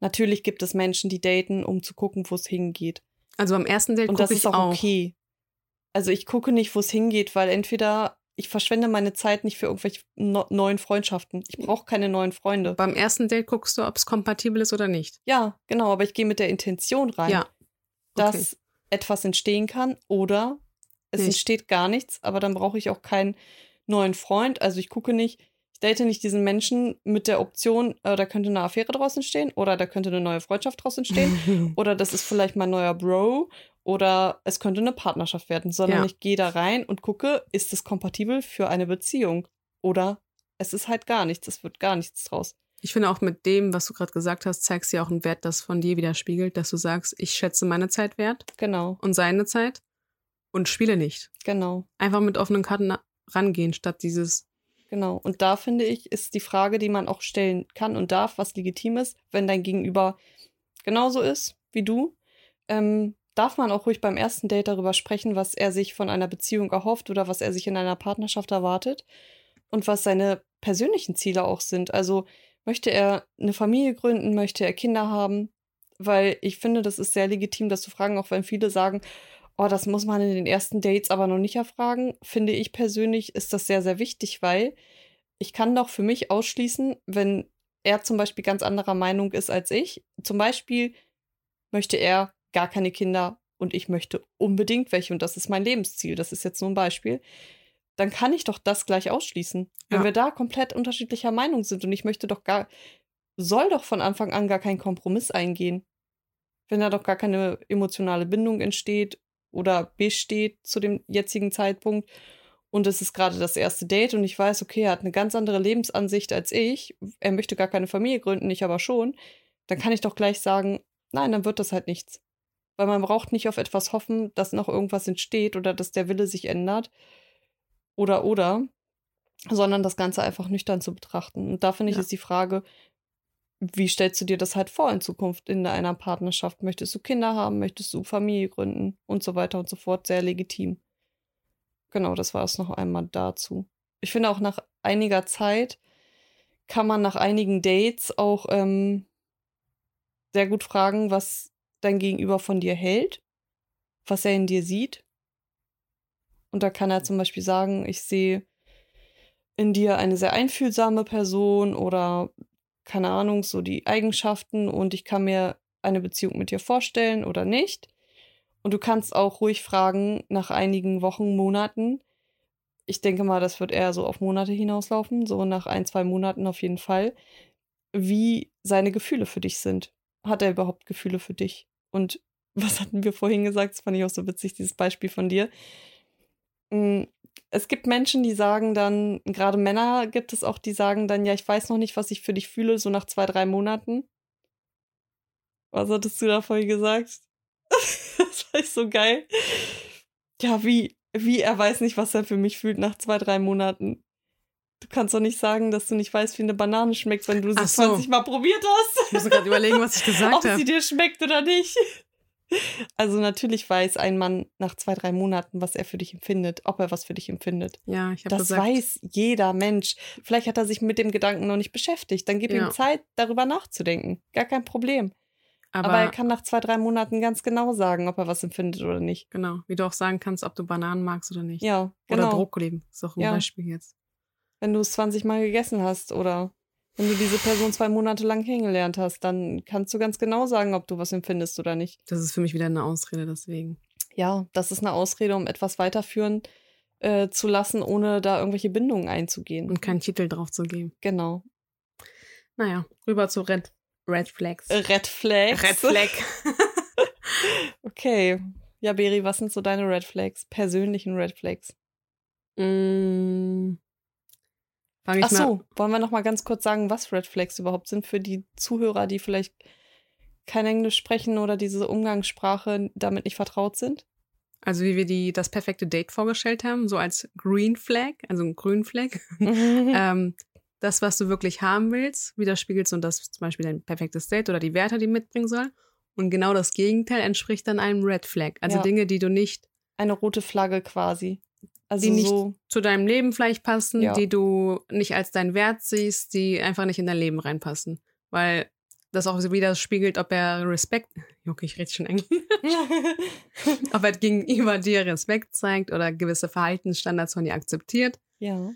Natürlich gibt es Menschen, die daten, um zu gucken, wo es hingeht.
Also am ersten Date
Und
gucke
das
ich
ist auch,
auch.
okay. Also ich gucke nicht, wo es hingeht, weil entweder ich verschwende meine Zeit nicht für irgendwelche no neuen Freundschaften. Ich brauche keine neuen Freunde.
Beim ersten Date guckst du, ob es kompatibel ist oder nicht.
Ja, genau, aber ich gehe mit der Intention rein,
Ja.
dass etwas entstehen kann oder es
Nicht.
entsteht gar nichts, aber dann brauche ich auch keinen neuen Freund. Also ich gucke nicht, ich date nicht diesen Menschen mit der Option, äh, da könnte eine Affäre draußen stehen oder da könnte eine neue Freundschaft draußen stehen <laughs> oder das ist vielleicht mein neuer Bro oder es könnte eine Partnerschaft werden, sondern
Ja.
ich gehe da rein und gucke, ist es kompatibel für eine Beziehung oder es ist halt gar nichts, es wird gar nichts draus.
Ich finde auch mit dem, was du gerade gesagt hast, zeigst du ja auch einen Wert, das von dir widerspiegelt, dass du sagst, ich schätze meine Zeit wert
Genau,
und seine Zeit und spiele nicht.
genau.
Einfach mit offenen Karten rangehen, statt dieses,
Genau. Und da finde ich, ist die Frage, die man auch stellen kann und darf, was legitim ist, wenn dein Gegenüber genauso ist wie du, ähm, darf man auch ruhig beim ersten Date darüber sprechen, was er sich von einer Beziehung erhofft oder was er sich in einer Partnerschaft erwartet und was seine persönlichen Ziele auch sind. Also möchte er eine Familie gründen, möchte er Kinder haben? Weil ich finde, das ist sehr legitim, das zu fragen, auch wenn viele sagen, oh, das muss man in den ersten Dates aber noch nicht erfragen. Finde ich persönlich ist das sehr, sehr wichtig, weil ich kann doch für mich ausschließen, wenn er zum Beispiel ganz anderer Meinung ist als ich. Zum Beispiel möchte er gar keine Kinder und ich möchte unbedingt welche und das ist mein Lebensziel. Das ist jetzt nur ein Beispiel. Dann kann ich doch das gleich ausschließen. Wenn
Ja.
wir da komplett unterschiedlicher Meinung sind und ich möchte doch gar, soll doch von Anfang an gar kein Kompromiss eingehen. Wenn da doch gar keine emotionale Bindung entsteht oder besteht zu dem jetzigen Zeitpunkt und es ist gerade das erste Date und ich weiß, okay, er hat eine ganz andere Lebensansicht als ich, er möchte gar keine Familie gründen, ich aber schon, dann kann ich doch gleich sagen, nein, dann wird das halt nichts. Weil man braucht nicht auf etwas hoffen, dass noch irgendwas entsteht oder dass der Wille sich ändert oder oder, sondern das Ganze einfach nüchtern zu betrachten. Und da finde ich
Ja.
ist die Frage, wie stellst du dir das halt vor in Zukunft in einer Partnerschaft? Möchtest du Kinder haben? Möchtest du Familie gründen? Und so weiter und so fort. Sehr legitim. Genau, das war es noch einmal dazu. Ich finde auch nach einiger Zeit kann man nach einigen Dates auch ähm, sehr gut fragen, was dein Gegenüber von dir hält, was er in dir sieht. Und da kann er zum Beispiel sagen, ich sehe in dir eine sehr einfühlsame Person oder keine Ahnung, so die Eigenschaften und ich kann mir eine Beziehung mit dir vorstellen oder nicht. Und du kannst auch ruhig fragen nach einigen Wochen, Monaten. Ich denke mal, das wird eher so auf Monate hinauslaufen, so nach ein, zwei Monaten auf jeden Fall, wie seine Gefühle für dich sind. Hat er überhaupt Gefühle für dich? Und <laughs> was hatten wir vorhin gesagt? Das fand ich auch so witzig, dieses Beispiel von dir. Hm, es gibt Menschen, die sagen dann, gerade Männer gibt es auch, die sagen dann, ja, ich weiß noch nicht, was ich für dich fühle, so nach zwei, drei Monaten. Was hattest du da vorhin gesagt? <laughs> das war ich so geil. Ja, wie, wie er weiß nicht, was er für mich fühlt nach zwei, drei Monaten. Du kannst doch nicht sagen, dass du nicht weißt, wie eine Banane schmeckt, wenn du sie so. 20 Mal probiert hast.
Ich muss gerade überlegen, was ich <laughs> gesagt habe.
Ob sie dir schmeckt oder nicht. Also natürlich weiß ein Mann nach zwei, drei Monaten, was er für dich empfindet, ob er was für dich empfindet.
Ja, ich habe
Das
gesagt.
weiß jeder Mensch. Vielleicht hat er sich mit dem Gedanken noch nicht beschäftigt. Dann gib
Ja.
ihm Zeit, darüber nachzudenken. Gar kein Problem.
Aber,
Aber, er kann nach zwei, drei Monaten ganz genau sagen, ob er was empfindet oder nicht.
genau, wie du auch sagen kannst, ob du Bananen magst oder nicht.
Ja,
Oder
genau.
Brokkoli. Ist auch ein
Ja.
Beispiel jetzt.
Wenn du es 20 Mal gegessen hast oder wenn du diese Person zwei Monate lang kennengelernt hast, dann kannst du ganz genau sagen, ob du was empfindest oder nicht.
Das ist für mich wieder eine Ausrede, deswegen.
Ja, das ist eine Ausrede, um etwas weiterführen äh, zu lassen, ohne da irgendwelche Bindungen einzugehen.
Und keinen Titel drauf zu geben.
Genau.
Naja, rüber zu Red, Red Flags.
Red Flags.
Red Flag. <laughs> <laughs>
Okay. Ja, Beri, was sind so deine Red Flags? Persönlichen Red Flags.
mm. Fange ich
Ach
mal.
so, wollen wir noch mal ganz kurz sagen, was Red Flags überhaupt sind für die Zuhörer, die vielleicht kein Englisch sprechen oder diese Umgangssprache damit nicht vertraut sind?
Also wie wir die das perfekte Date vorgestellt haben, so als Green Flag, also ein Grün Flag. <laughs> ähm, das, was du wirklich haben willst, widerspiegelt so das zum Beispiel dein perfektes Date oder die Werte, die mitbringen soll. Und genau das Gegenteil entspricht dann einem Red Flag. Also
Ja.
Dinge, die du nicht
Eine rote Flagge quasi. Also
Die nicht-
so,
zu deinem Leben vielleicht passen,
Ja.
die du nicht als deinen Wert siehst, die einfach nicht in dein Leben reinpassen. Weil das auch so widerspiegelt, ob er Respekt, <laughs> okay, ich rede schon eng, <laughs> ob er gegenüber dir Respekt zeigt oder gewisse Verhaltensstandards von dir akzeptiert.
ja.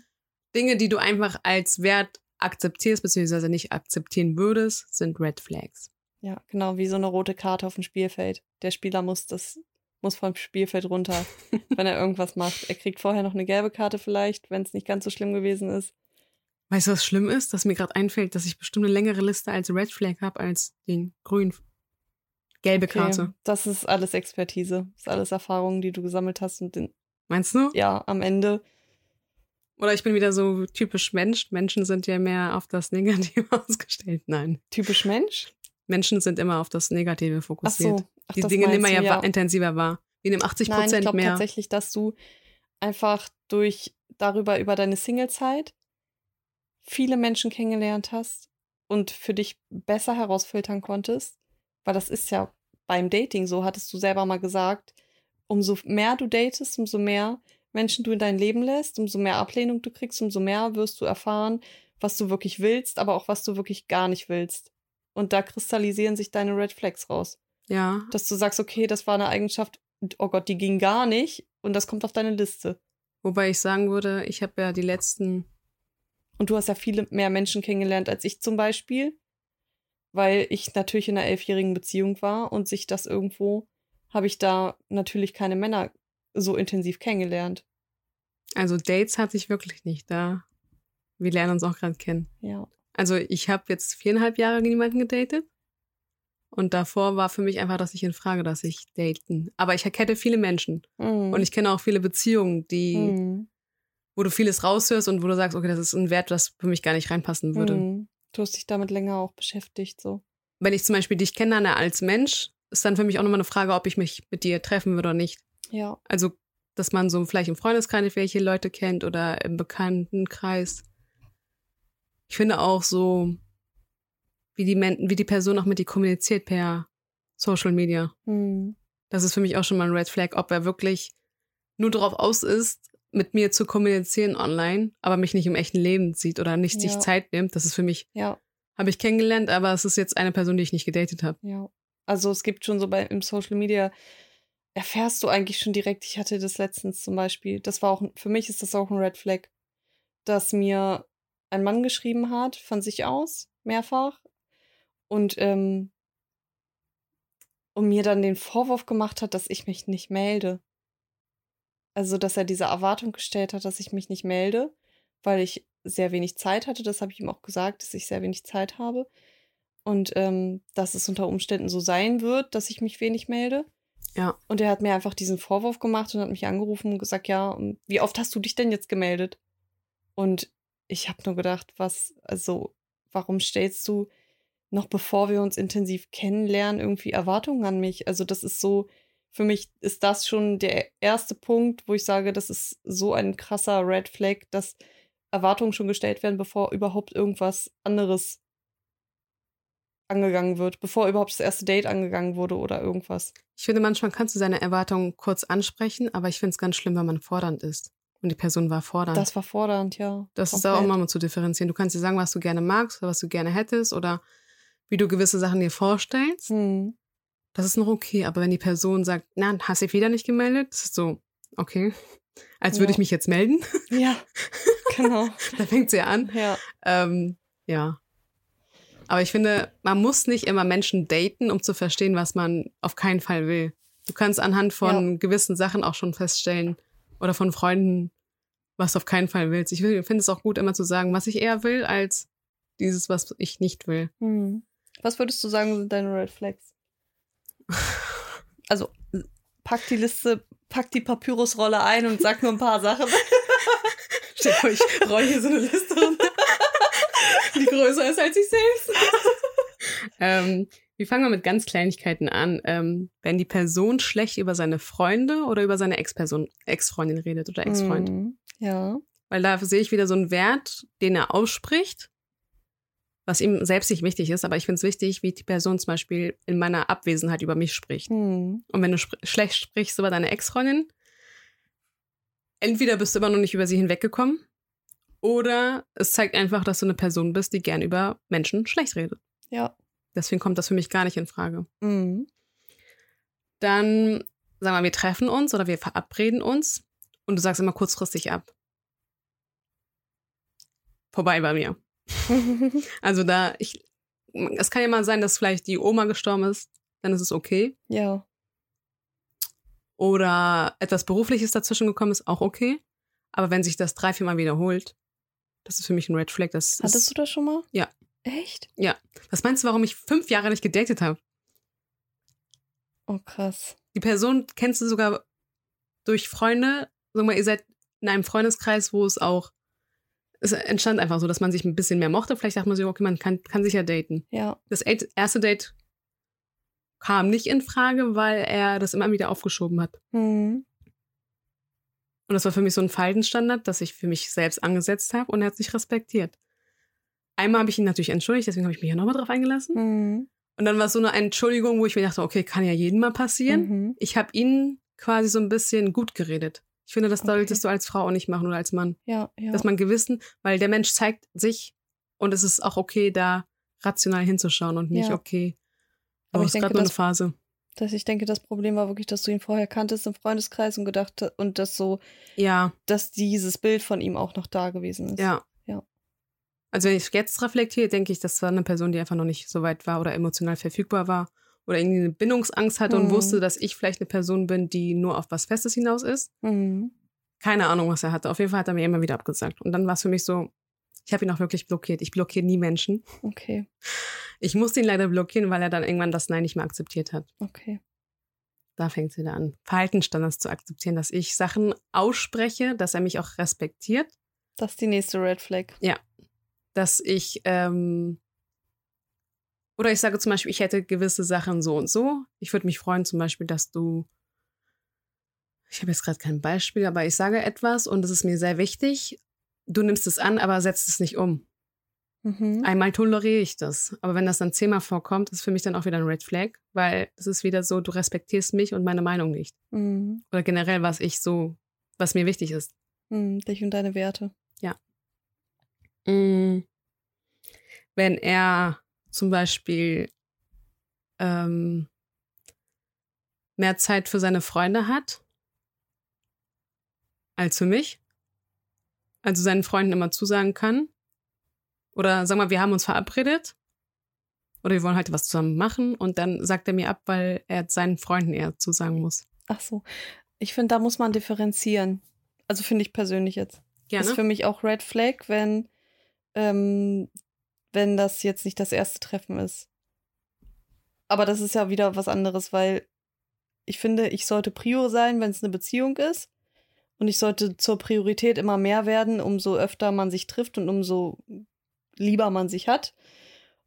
Dinge, die du einfach als Wert akzeptierst, beziehungsweise nicht akzeptieren würdest, sind Red Flags.
Ja, genau, wie so eine rote Karte auf dem Spielfeld. Der Spieler muss das muss vom Spielfeld runter, <laughs> wenn er irgendwas macht. Er kriegt vorher noch eine gelbe Karte vielleicht, wenn es nicht ganz so schlimm gewesen ist.
Weißt du, was schlimm ist? Dass mir gerade einfällt, dass ich bestimmt eine längere Liste als Red Flag habe als den grün. Gelbe
Okay,
Karte.
Das ist alles Expertise. Das ist alles Erfahrungen, die du gesammelt hast und den,
Meinst du?
ja, am Ende.
Oder ich bin wieder so typisch Mensch. Menschen sind ja mehr auf das Negative <laughs> ausgestellt. Nein.
Typisch Mensch?
Menschen sind immer auf das Negative
Ach
fokussiert.
so. Ach,
Die Dinge nehmen wir ja, wa- intensiver wahr. Wir nehmen 80
Nein, ich
Prozent
glaube
mehr.
tatsächlich, dass du einfach durch darüber über deine Singlezeit viele Menschen kennengelernt hast und für dich besser herausfiltern konntest, weil das ist ja beim Dating so, hattest du selber mal gesagt, umso mehr du datest, umso mehr Menschen du in dein Leben lässt, umso mehr Ablehnung du kriegst, umso mehr wirst du erfahren, was du wirklich willst, aber auch was du wirklich gar nicht willst. Und da kristallisieren sich deine Red Flags raus
Ja.
dass du sagst, okay, das war eine Eigenschaft, oh Gott, die ging gar nicht und das kommt auf deine Liste.
Wobei ich sagen würde, ich habe ja die letzten,
Und du hast ja viele mehr Menschen kennengelernt als ich zum Beispiel, weil ich natürlich in einer elfjährigen Beziehung war und sich das irgendwo, habe ich da natürlich keine Männer so intensiv kennengelernt.
also Dates hatte ich wirklich nicht da. Wir lernen uns auch gerade kennen.
Ja.
Also ich habe jetzt viereinhalb Jahre niemanden gedatet. Und davor war für mich einfach, dass ich in Frage, dass ich daten. Aber ich kenne viele Menschen.
Mhm.
Und ich kenne auch viele Beziehungen, die,
Mhm.
wo du vieles raushörst und wo du sagst, okay, das ist ein Wert, das für mich gar nicht reinpassen würde.
Mhm. Du hast dich damit länger auch beschäftigt, so.
Wenn ich zum Beispiel dich kennenlerne als Mensch, ist dann für mich auch nochmal eine Frage, ob ich mich mit dir treffen würde oder nicht.
Ja.
Also, dass man so vielleicht im Freundeskreis welche Leute kennt oder im Bekanntenkreis. Ich finde auch so, wie die, Men wie die Person auch mit dir kommuniziert per Social Media.
Hm.
Das ist für mich auch schon mal ein Red Flag, ob er wirklich nur darauf aus ist, mit mir zu kommunizieren online, aber mich nicht im echten Leben sieht oder nicht sich
Ja.
Zeit nimmt. Das ist für mich,
Ja,
habe ich kennengelernt, aber es ist jetzt eine Person, die ich nicht gedatet habe.
ja. Also es gibt schon so bei im Social Media erfährst du eigentlich schon direkt. Ich hatte das letztens zum Beispiel. Das war auch für mich ist das auch ein Red Flag, dass mir ein Mann geschrieben hat von sich aus mehrfach und ähm, und mir dann den Vorwurf gemacht hat, dass ich mich nicht melde. Also, dass er diese Erwartung gestellt hat, dass ich mich nicht melde, weil ich sehr wenig Zeit hatte. Das habe ich ihm auch gesagt, dass ich sehr wenig Zeit habe. Und ähm, dass es unter Umständen so sein wird, dass ich mich wenig melde.
Ja.
Und er hat mir einfach diesen Vorwurf gemacht und hat mich angerufen und gesagt, ja, wie oft hast du dich denn jetzt gemeldet? Und ich habe nur gedacht, was, also, warum stellst du noch bevor wir uns intensiv kennenlernen, irgendwie Erwartungen an mich? Also, das ist so, für mich ist das schon der erste Punkt, wo ich sage, das ist so ein krasser Red Flag, dass Erwartungen schon gestellt werden, bevor überhaupt irgendwas anderes angegangen wird, bevor überhaupt das erste Date angegangen wurde oder irgendwas.
Ich finde, manchmal kannst du seine Erwartungen kurz ansprechen, aber ich finde es ganz schlimm, wenn man fordernd ist. Und die Person war fordernd.
Das war fordernd, ja.
Das ist auch
Komplett.
immer mal zu differenzieren. Du kannst dir sagen, was du gerne magst oder was du gerne hättest oder wie du gewisse Sachen dir vorstellst.
Hm.
Das ist noch okay. Aber wenn die Person sagt, na, hast dich wieder nicht gemeldet, das ist so, okay. Als würde
Ja.
ich mich jetzt melden.
Ja, <laughs> genau.
da fängt sie an.
Ja.
Ähm, ja. Aber ich finde, man muss nicht immer Menschen daten, um zu verstehen, was man auf keinen Fall will. Du kannst anhand von gewissen Sachen auch schon feststellen oder von Freunden, was du auf keinen Fall willst. Ich will- finde es auch gut, immer zu sagen, was ich eher will, als dieses, was ich nicht will.
Hm. Was würdest du sagen, sind deine Red Flags? Also, pack die Liste, pack die Papyrusrolle ein und sag nur ein paar Sachen. <laughs>
Vor, ich roll hier so eine Liste runter, <laughs> die größer ist als ich selbst. ähm, wir fangen mal mit ganz Kleinigkeiten an. Ähm, wenn die Person schlecht über seine Freunde oder über seine Ex-Person, Ex-Freundin redet oder Ex-Freund.
Hm. Ja.
Weil da sehe ich wieder so einen Wert, den er ausspricht, was ihm selbst nicht wichtig ist, aber ich finde es wichtig, wie die Person zum Beispiel in meiner Abwesenheit über mich spricht.
Hm.
Und wenn du spr schlecht sprichst über deine Ex-Freundin, entweder bist du immer noch nicht über sie hinweggekommen oder es zeigt einfach, dass du eine Person bist, die gern über Menschen schlecht redet.
Ja.
Deswegen kommt das für mich gar nicht in Frage.
Hm.
Dann sagen wir, wir treffen uns oder wir verabreden uns und du sagst immer kurzfristig ab. Vorbei bei mir. <laughs> Also da, ich, es kann ja mal sein, dass vielleicht die Oma gestorben ist, dann ist es okay.
ja.
oder etwas Berufliches dazwischen gekommen ist, auch okay. Aber wenn sich das drei, viermal wiederholt, das ist für mich ein Red Flag. Das
Hattest
ist,
du das schon mal?
Ja.
Echt?
was meinst du, warum ich fünf Jahre nicht gedatet habe?
Oh, krass.
Die Person kennst du sogar durch Freunde. Sag mal, ihr seid in einem Freundeskreis, wo es auch, es entstand einfach so, dass man sich ein bisschen mehr mochte. Vielleicht dachte man sich, okay, man kann, kann sich ja daten.
Ja.
Das erste Date kam nicht in Frage, weil er das immer wieder aufgeschoben hat.
Hm.
Und das war für mich so ein Verhaltensstandard, das ich für mich selbst angesetzt habe und er hat sich respektiert. Einmal habe ich ihn natürlich entschuldigt, deswegen habe ich mich ja nochmal drauf eingelassen.
Hm.
Und dann war es so eine Entschuldigung, wo ich mir dachte, okay, kann ja jedem mal passieren.
Mhm.
Ich habe ihn quasi so ein bisschen gut geredet. Ich finde, das
Okay.
solltest du als Frau auch nicht machen oder als Mann.
Ja, ja.
Dass man gewissen, weil der Mensch zeigt sich und es ist auch okay, da rational hinzuschauen und nicht
Ja.
okay.
Aber
Aber
ich
es ist gerade nur eine Phase.
dass ich denke, das Problem war wirklich, dass du ihn vorher kanntest im Freundeskreis und gedacht und dass so,
Ja,
dass dieses Bild von ihm auch noch da gewesen ist.
ja.
Ja.
Also wenn ich jetzt reflektiere, denke ich, das war eine Person, die einfach noch nicht so weit war oder emotional verfügbar war oder irgendwie eine Bindungsangst hatte und
Mhm.
wusste, dass ich vielleicht eine Person bin, die nur auf was Festes hinaus ist.
Mhm.
Keine Ahnung, was er hatte. Auf jeden Fall hat er mir immer wieder abgesagt. Und dann war es für mich so, ich habe ihn auch wirklich blockiert. Ich blockiere nie Menschen.
Okay,
Ich musste ihn leider blockieren, weil er dann irgendwann das Nein nicht mehr akzeptiert hat.
okay.
Da fängt es wieder an, Verhaltensstandards zu akzeptieren, dass ich Sachen ausspreche, dass er mich auch respektiert,
Das ist die nächste Red Flag.
dass ich, ähm, oder ich sage zum Beispiel, ich hätte gewisse Sachen so und so. Ich würde mich freuen, zum Beispiel, dass du, ich habe jetzt gerade kein Beispiel, aber ich sage etwas und es ist mir sehr wichtig. Du nimmst es an, aber setzt es nicht um.
Mhm.
Einmal toleriere ich das. Aber wenn das dann zehnmal vorkommt, ist für mich dann auch wieder ein Red Flag, weil es ist wieder so, du respektierst mich und meine Meinung nicht.
Mhm.
Oder generell, was ich so, was mir wichtig ist.
Mhm. Dich und deine Werte.
Mm. Wenn er zum Beispiel ähm, mehr Zeit für seine Freunde hat als für mich. Also seinen Freunden immer zusagen kann. Oder sag mal, wir haben uns verabredet. Oder wir wollen heute was zusammen machen. Und dann sagt er mir ab, weil er seinen Freunden eher zusagen muss.
Ach so. Ich finde, da muss man differenzieren. Also finde ich persönlich jetzt.
Gerne.
Ist für mich auch Red Flag, wenn, ähm, wenn das jetzt nicht das erste Treffen ist. Aber das ist ja wieder was anderes, weil ich finde, ich sollte Prio sein, wenn es eine Beziehung ist. Und ich sollte zur Priorität immer mehr werden, umso öfter man sich trifft und umso lieber man sich hat.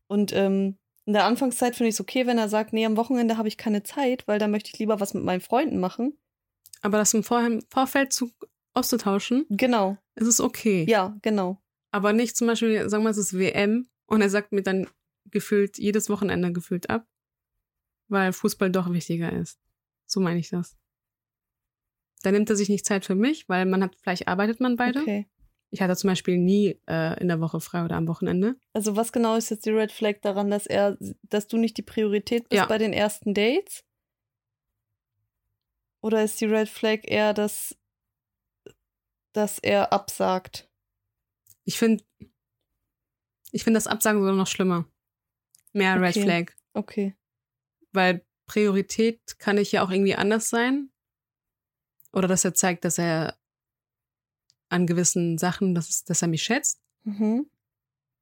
Und ähm, in der Anfangszeit finde ich es okay, wenn er sagt, nee, am Wochenende habe ich keine Zeit, weil da möchte ich lieber was mit meinen Freunden machen.
Aber das im Vor Vorfeld zu auszutauschen,
Genau.
ist es okay.
Ja, genau.
Aber nicht zum Beispiel, sagen wir, es ist WM und er sagt mir dann gefühlt jedes Wochenende gefühlt ab, weil Fußball doch wichtiger ist. So meine ich das. Da nimmt er sich nicht Zeit für mich, weil man hat, vielleicht arbeitet man beide.
Okay.
Ich hatte zum Beispiel nie äh, in der Woche frei oder am Wochenende.
Also was genau ist jetzt die Red Flag daran, dass er, dass du nicht die Priorität bist
Ja.
bei den ersten Dates? Oder ist die Red Flag eher, dass, dass er absagt?
Ich finde, ich finde das Absagen sogar noch schlimmer. Mehr Red
Okay.
Flag.
Okay.
Weil Priorität kann ich ja auch irgendwie anders sein. Oder dass er zeigt, dass er an gewissen Sachen, dass, es- dass er mich schätzt.
Mhm.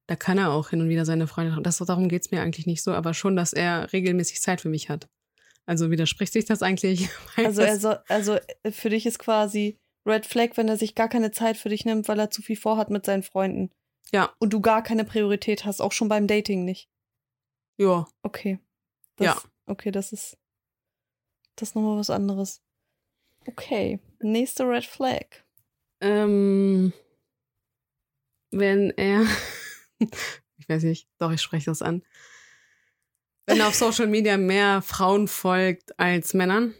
Da kann er auch hin und wieder seine Freunde. Das, darum geht's mir eigentlich nicht so, aber schon, dass er regelmäßig Zeit für mich hat. Also widerspricht sich das eigentlich? <laughs>
Also er
das-
soll, also äh, für dich ist quasi Red Flag, wenn er sich gar keine Zeit für dich nimmt, weil er zu viel vorhat mit seinen Freunden.
Ja.
Und du gar keine Priorität hast, auch schon beim Dating nicht.
ja,
Okay. Das,
Ja.
Okay, das ist das ist nochmal was anderes. Okay. Nächste Red Flag.
ähm, wenn er, <laughs> ich weiß nicht, doch, ich spreche das an. Wenn er auf Social Media mehr Frauen folgt als Männern,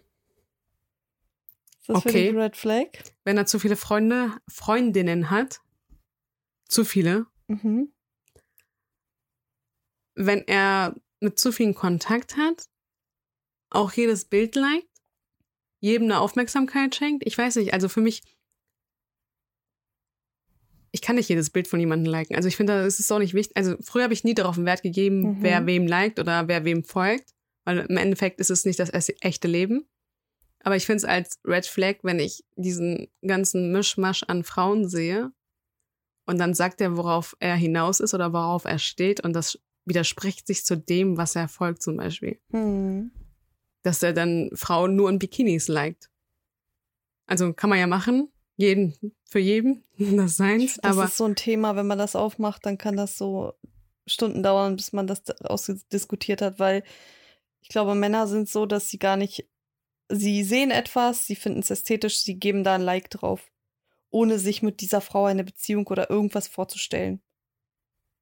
Ist das für
Okay.
dich Red Flag?
wenn er zu viele Freunde, Freundinnen hat, zu viele,
Mhm.
wenn er mit zu vielen Kontakt hat, auch jedes Bild liked, jedem eine Aufmerksamkeit schenkt. Ich weiß nicht, also für mich, ich kann nicht jedes Bild von jemandem liken. Also ich finde, das ist auch nicht wichtig. Also früher habe ich nie darauf einen Wert gegeben,
Mhm.
wer wem liked oder wer wem folgt, weil im Endeffekt ist es nicht das es- echte Leben. Aber ich finde es als Red Flag, wenn ich diesen ganzen Mischmasch an Frauen sehe und dann sagt er, worauf er hinaus ist oder worauf er steht und das widerspricht sich zu dem, was er folgt zum Beispiel.
Hm.
Dass er dann Frauen nur in Bikinis liked. Also kann man ja machen, jeden für jeden, <laughs> das seins,
Das
aber
ist so ein Thema, wenn man das aufmacht, dann kann das so Stunden dauern, bis man das ausdiskutiert hat, weil ich glaube, Männer sind so, dass sie gar nicht, sie sehen etwas, sie finden es ästhetisch, sie geben da ein Like drauf, ohne sich mit dieser Frau eine Beziehung oder irgendwas vorzustellen.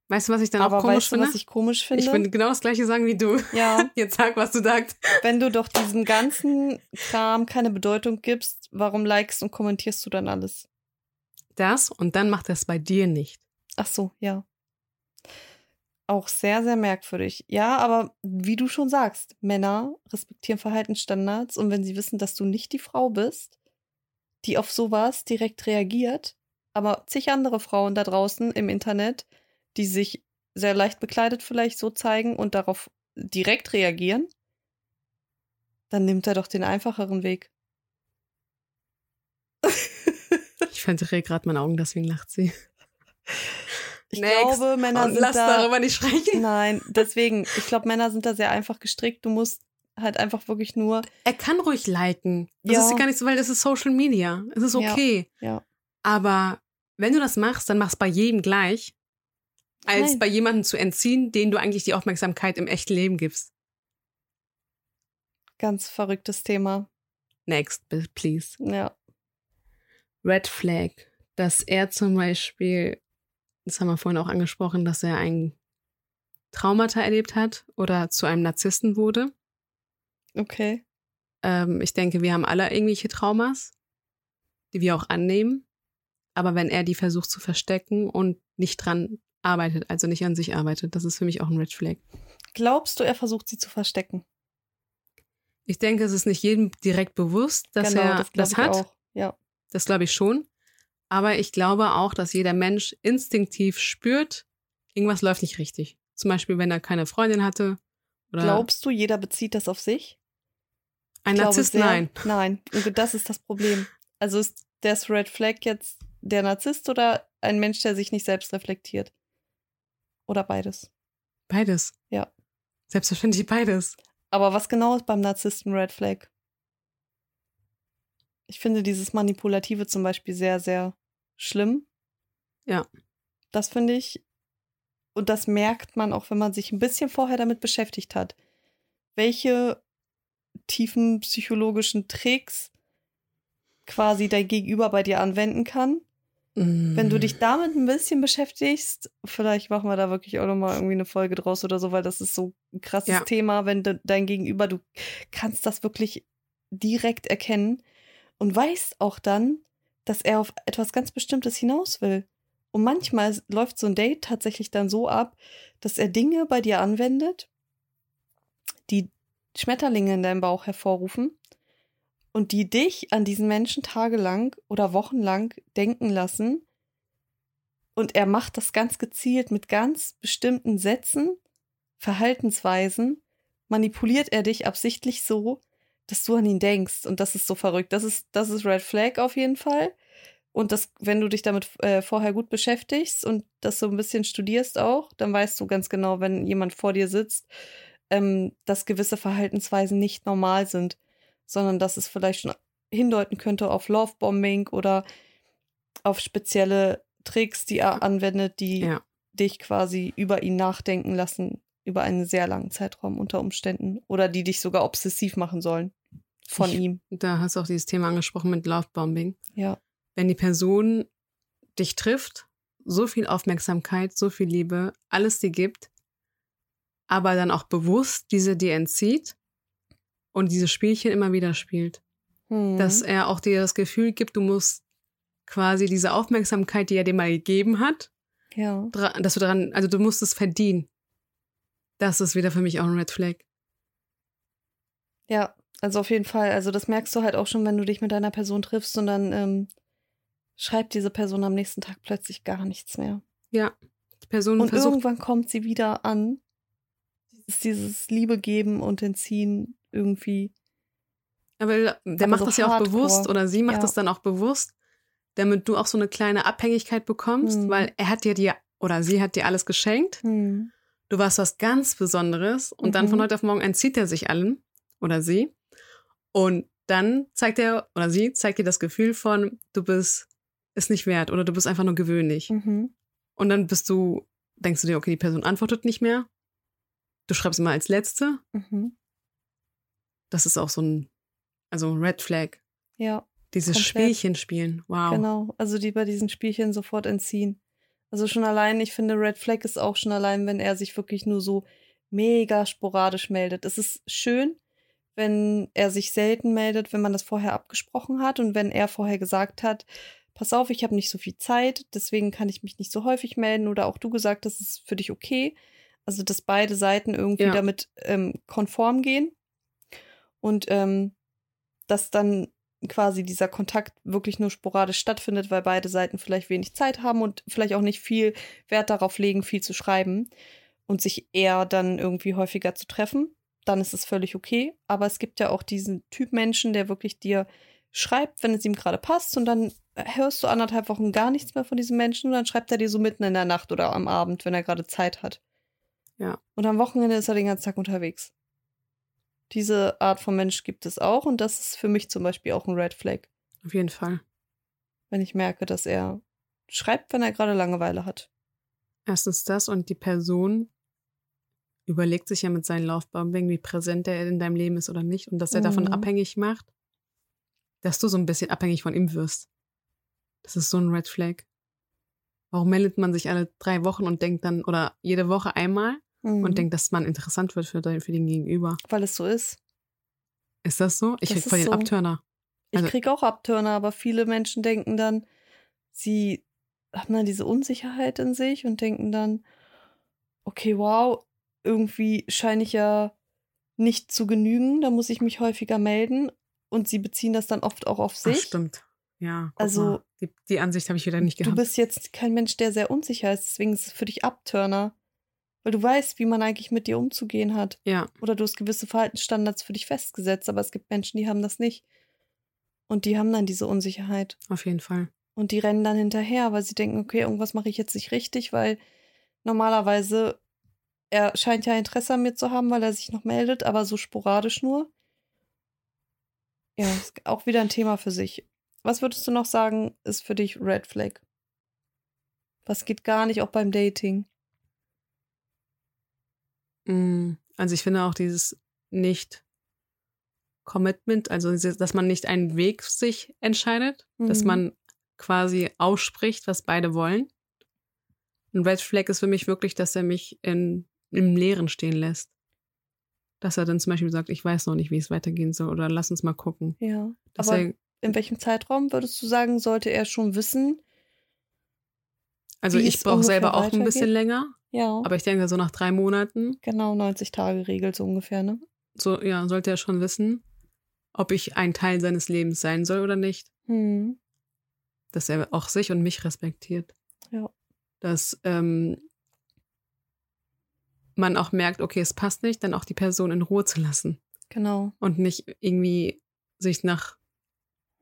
weißt du, was ich dann
Aber
auch komisch
weißt du,
finde?
was ich komisch finde?
ich würde genau das gleiche sagen wie du.
ja, <laughs>
Jetzt sag, was du sagst.
wenn du doch diesem ganzen Kram keine Bedeutung gibst, warum likest und kommentierst du dann alles?
Das und dann macht es bei dir nicht.
Ach so, ja. Auch sehr, sehr merkwürdig. Ja, aber wie du schon sagst, Männer respektieren Verhaltensstandards und wenn sie wissen, dass du nicht die Frau bist, die auf sowas direkt reagiert, aber zig andere Frauen da draußen im Internet, die sich sehr leicht bekleidet vielleicht so zeigen und darauf direkt reagieren, dann nimmt er doch den einfacheren Weg. <laughs>
Ich verdrehe gerade meine Augen, deswegen lacht sie.
Ich
Next.
glaube, Männer
Und
sind
lass
da
darüber nicht sprechen.
Nein, deswegen, ich glaube, Männer sind da sehr einfach gestrickt. Du musst halt einfach wirklich nur,
Er kann ruhig liken. Das
Ja.
ist gar nicht so, weil das ist Social Media. Es ist
Ja.
okay.
ja.
Aber wenn du das machst, dann mach's bei jedem gleich, als
Nein.
bei jemandem zu entziehen, den du eigentlich die Aufmerksamkeit im echten Leben gibst.
Ganz verrücktes Thema.
Next, please.
Ja.
Red Flag, dass er zum Beispiel das haben wir vorhin auch angesprochen, dass er ein Traumata erlebt hat oder zu einem Narzissten wurde.
Okay.
Ähm, ich denke, wir haben alle irgendwelche Traumas, die wir auch annehmen. Aber wenn er die versucht zu verstecken und nicht dran arbeitet, also nicht an sich arbeitet, das ist für mich auch ein Red Flag.
Glaubst du, er versucht sie zu verstecken?
Ich denke, es ist nicht jedem direkt bewusst, dass
genau,
er
das,
das,
ich
hat.
Auch. Ja.
Das glaube ich schon. Aber ich glaube auch, dass jeder Mensch instinktiv spürt, irgendwas läuft nicht richtig. Zum Beispiel, wenn er keine Freundin hatte.
Glaubst du, jeder bezieht das auf sich?
Ein Narzisst,
sehr-
nein.
Nein. Und das ist das Problem. Also ist das Red Flag jetzt der Narzisst oder ein Mensch, der sich nicht selbst reflektiert? Oder beides?
Beides.
Ja.
Selbstverständlich beides.
Aber was genau ist beim Narzissten Red Flag? Ich finde dieses Manipulative zum Beispiel sehr, sehr schlimm.
Ja.
Das finde ich. Und das merkt man auch, wenn man sich ein bisschen vorher damit beschäftigt hat. Welche tiefen psychologischen Tricks quasi dein Gegenüber bei dir anwenden kann. Wenn du
Mm.
dich damit ein bisschen beschäftigst, vielleicht machen wir da wirklich auch nochmal irgendwie eine Folge draus oder so, weil das ist so ein krasses
Ja.
Thema, wenn de, dein Gegenüber, du kannst das wirklich direkt erkennen und weißt auch dann, dass er auf etwas ganz Bestimmtes hinaus will. Und manchmal läuft so ein Date tatsächlich dann so ab, dass er Dinge bei dir anwendet, die Schmetterlinge in deinem Bauch hervorrufen und die dich an diesen Menschen tagelang oder wochenlang denken lassen. Und er macht das ganz gezielt mit ganz bestimmten Sätzen, Verhaltensweisen, manipuliert er dich absichtlich so, dass du an ihn denkst. Und das ist so verrückt. Das ist, das ist Red Flag auf jeden Fall. Und das, wenn du dich damit äh, vorher gut beschäftigst und das so ein bisschen studierst auch, dann weißt du ganz genau, wenn jemand vor dir sitzt, ähm, dass gewisse Verhaltensweisen nicht normal sind, sondern dass es vielleicht schon hindeuten könnte auf Lovebombing oder auf spezielle Tricks, die er anwendet, die
Ja.
dich quasi über ihn nachdenken lassen, über einen sehr langen Zeitraum unter Umständen oder die dich sogar obsessiv machen sollen von
Ich-
ihm.
Da hast du auch dieses Thema angesprochen mit Lovebombing.
Ja.
Wenn die Person dich trifft, so viel Aufmerksamkeit, so viel Liebe, alles dir gibt, aber dann auch bewusst diese dir entzieht und diese Spielchen immer wieder spielt.
Hm.
Dass er auch dir das Gefühl gibt, du musst quasi diese Aufmerksamkeit, die er dir mal gegeben hat,
ja.
dass du daran, also du musst es verdienen. Das ist wieder für mich auch ein Red Flag.
Ja, also auf jeden Fall. Also das merkst du halt auch schon, wenn du dich mit einer Person triffst und dann ähm, schreibt diese Person am nächsten Tag plötzlich gar nichts mehr.
Ja. Die Person
Und irgendwann kommt sie wieder an. Dieses, dieses Liebe geben und entziehen irgendwie.
aber der macht
so
das ja auch bewusst oder sie macht
Ja.
das dann auch bewusst, damit du auch so eine kleine Abhängigkeit bekommst,
Hm.
weil er hat dir dir oder sie hat dir alles geschenkt.
Hm.
Du warst was ganz Besonderes und dann
Mhm.
von heute auf morgen entzieht er sich allen oder sie. Und dann zeigt er oder sie zeigt dir das Gefühl von, du bist es nicht wert oder du bist einfach nur gewöhnlich.
Mhm.
Und dann bist du, denkst du dir, okay, die Person antwortet nicht mehr. Du schreibst immer als Letzte.
Mhm.
Das ist auch so ein, also ein Red Flag.
Ja,
Dieses
Komplett.
Spielchen spielen. Wow.
genau. Also die bei diesen Spielchen sofort entziehen. Also schon allein, ich finde, Red Flag ist auch schon allein, wenn er sich wirklich nur so mega sporadisch meldet. Es ist schön, wenn er sich selten meldet, wenn man das vorher abgesprochen hat und wenn er vorher gesagt hat, pass auf, ich habe nicht so viel Zeit, deswegen kann ich mich nicht so häufig melden oder auch du gesagt, das ist für dich okay. Also dass beide Seiten irgendwie
Ja.
damit ähm, konform gehen und ähm, dass dann quasi dieser Kontakt wirklich nur sporadisch stattfindet, weil beide Seiten vielleicht wenig Zeit haben und vielleicht auch nicht viel Wert darauf legen, viel zu schreiben und sich eher dann irgendwie häufiger zu treffen, dann ist es völlig okay. Aber es gibt ja auch diesen Typ Menschen, der wirklich dir schreibt, wenn es ihm gerade passt und dann hörst du anderthalb Wochen gar nichts mehr von diesem Menschen und dann schreibt er dir so mitten in der Nacht oder am Abend, wenn er gerade Zeit hat.
Ja.
Und am Wochenende ist er den ganzen Tag unterwegs. Diese Art von Mensch gibt es auch und das ist für mich zum Beispiel auch ein Red Flag,
Auf jeden Fall.
wenn ich merke, dass er schreibt, wenn er gerade Langeweile hat.
Erstens das und die Person überlegt sich ja mit seinen Laufbombing, wie präsent er in deinem Leben ist oder nicht und dass er davon
Mhm.
abhängig macht, dass du so ein bisschen abhängig von ihm wirst. Das ist so ein Red Flag. Warum meldet man sich alle drei Wochen und denkt dann, oder jede Woche einmal
Mhm.
und denkt, dass man interessant wird für den, für den Gegenüber?
Weil es so ist.
Ist das so? Ich
Das
krieg voll den
so.
Abtörner.
Ich
Also-
krieg auch Abtörner, aber viele Menschen denken dann, sie haben dann diese Unsicherheit in sich und denken dann, okay, wow, irgendwie scheine ich ja nicht zu genügen, da muss ich mich häufiger melden. Und sie beziehen das dann oft auch auf
Ach,
sich.
stimmt. Ja,
Also-.
Die, die Ansicht habe ich wieder nicht
Du
gehabt.
bist jetzt kein Mensch, der sehr unsicher ist, deswegen ist es für dich Abtörner. Weil du weißt, wie man eigentlich mit dir umzugehen hat.
ja,
Oder du hast gewisse Verhaltensstandards für dich festgesetzt, aber es gibt Menschen, die haben das nicht. Und die haben dann diese Unsicherheit.
auf jeden Fall.
Und die rennen dann hinterher, weil sie denken, okay, irgendwas mache ich jetzt nicht richtig, weil normalerweise er scheint ja Interesse an mir zu haben, weil er sich noch meldet, aber so sporadisch nur. Ja, ist auch wieder ein Thema für sich. Was würdest du noch sagen, ist für dich Red Flag? Was geht gar nicht, auch beim Dating?
Mm, Also ich finde auch dieses nicht Commitment, also dass man nicht einen Weg sich entscheidet, dass
Mhm.
man quasi ausspricht, was beide wollen. Ein Red Flag ist für mich wirklich, dass er mich in, im Leeren stehen lässt. Dass er dann zum Beispiel sagt, ich weiß noch nicht, wie es weitergehen soll oder lass uns mal gucken.
Ja.
Dass
aber
er,
in welchem Zeitraum würdest du sagen, sollte er schon wissen?
also ich brauche selber auch ein bisschen länger,
Ja.
aber ich denke so nach drei Monaten,
genau 90 Tage Regel so ungefähr, ne?
so ja, sollte er schon wissen, ob ich ein Teil seines Lebens sein soll oder nicht.
Hm.
dass er auch sich und mich respektiert.
Ja.
Dass ähm, man auch merkt, okay, es passt nicht, dann auch die Person in Ruhe zu lassen
Genau.
und nicht irgendwie sich nach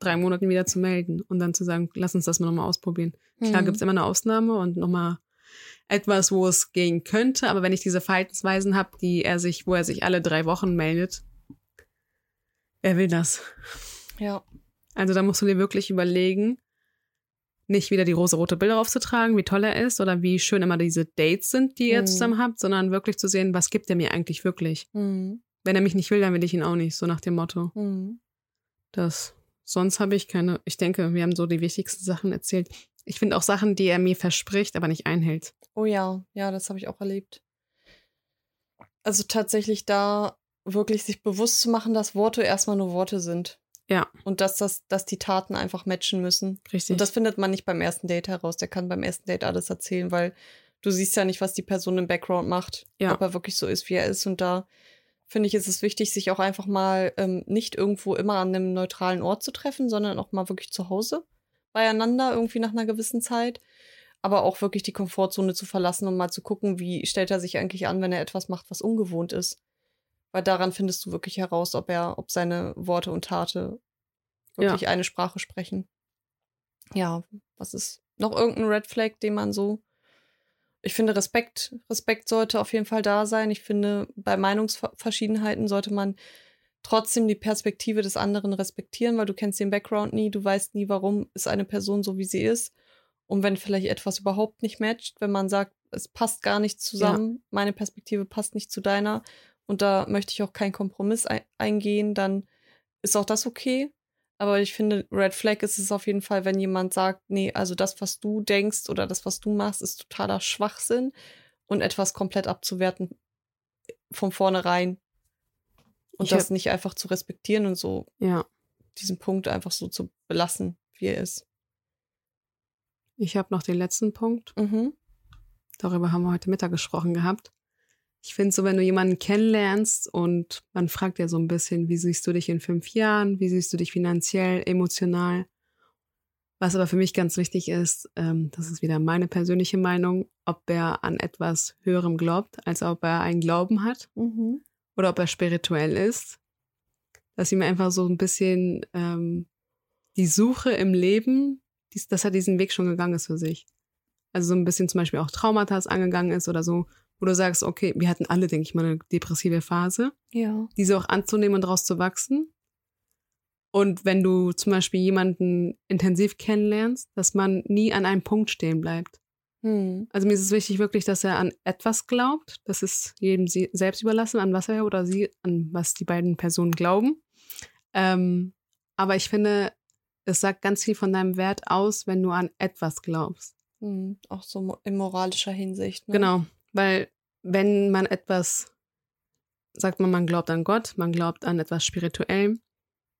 drei Monaten wieder zu melden und dann zu sagen, lass uns das mal nochmal ausprobieren. Klar
Hm.
gibt es immer eine Ausnahme und nochmal etwas, wo es gehen könnte, aber wenn ich diese Verhaltensweisen habe, die er sich, wo er sich alle drei Wochen meldet, wer will das?
Ja.
Also da musst du dir wirklich überlegen, nicht wieder die rosa-rote Bilder aufzutragen, wie toll er ist oder wie schön immer diese Dates sind, die ihr
Mhm.
zusammen habt, sondern wirklich zu sehen, was gibt er mir eigentlich wirklich.
Hm.
Wenn er mich nicht will, dann will ich ihn auch nicht, so nach dem Motto.
Hm.
Das, sonst habe ich keine, ich denke, wir haben so die wichtigsten Sachen erzählt. Ich finde auch Sachen, die er mir verspricht, aber nicht einhält.
Oh ja, ja, das habe ich auch erlebt. Also tatsächlich da wirklich sich bewusst zu machen, dass Worte erstmal nur Worte sind.
Ja.
Und dass das, dass die Taten einfach matchen müssen.
Richtig.
Und das findet man nicht beim ersten Date heraus. Der kann beim ersten Date alles erzählen, weil du siehst ja nicht, was die Person im Background macht.
Ja.
Ob er wirklich so ist, wie er ist. Und da finde ich, ist es wichtig, sich auch einfach mal ähm, nicht irgendwo immer an einem neutralen Ort zu treffen, sondern auch mal wirklich zu Hause beieinander, irgendwie nach einer gewissen Zeit. Aber auch wirklich die Komfortzone zu verlassen und mal zu gucken, wie stellt er sich eigentlich an, wenn er etwas macht, was ungewohnt ist. Weil daran findest du wirklich heraus, ob er, ob seine Worte und Tate wirklich eine Sprache sprechen. Ja, was ist noch irgendein Red Flag, den man so. Ich finde, Respekt, Respekt sollte auf jeden Fall da sein. Ich finde, bei Meinungsverschiedenheiten sollte man trotzdem die Perspektive des anderen respektieren, weil du kennst den Background nie, du weißt nie, warum ist eine Person so, wie sie ist. Und wenn vielleicht etwas überhaupt nicht matcht, wenn man sagt, es passt gar nicht zusammen, meine Perspektive passt nicht zu deiner und da möchte ich auch keinen Kompromiss ein eingehen, dann ist auch das okay. Aber ich finde, Red Flag ist es auf jeden Fall, wenn jemand sagt, nee, also das, was du denkst oder das, was du machst, ist totaler Schwachsinn und etwas komplett abzuwerten von vornherein. Und
Ich
das nicht einfach zu respektieren und so
ja.
diesen Punkt einfach so zu belassen, wie er ist.
Ich habe noch den letzten Punkt.
Mhm.
Darüber haben wir heute Mittag gesprochen gehabt. Ich finde so, wenn du jemanden kennenlernst und man fragt ja so ein bisschen, wie siehst du dich in fünf Jahren, wie siehst du dich finanziell, emotional. Was aber für mich ganz wichtig ist, ähm, das ist wieder meine persönliche Meinung, ob er an etwas Höherem glaubt, als ob er einen Glauben hat
Mhm.
oder ob er spirituell ist. Dass ihm einfach so ein bisschen ähm, die Suche im Leben, dies, dass er diesen Weg schon gegangen ist für sich. Also so ein bisschen zum Beispiel auch Traumata angegangen ist oder so, wo du sagst, okay, wir hatten alle, denke ich mal, eine depressive Phase,
Ja.
diese auch anzunehmen und daraus zu wachsen. Und wenn du zum Beispiel jemanden intensiv kennenlernst, dass man nie an einem Punkt stehen bleibt.
Hm.
Also mir ist es wichtig wirklich, dass er an etwas glaubt. Das ist jedem selbst überlassen, an was er oder sie, an was die beiden Personen glauben. Ähm, aber ich finde, es sagt ganz viel von deinem Wert aus, wenn du an etwas glaubst.
Hm, auch so in moralischer Hinsicht. Ne?
Genau, weil wenn man etwas, sagt man, man glaubt an Gott, man glaubt an etwas Spirituellem,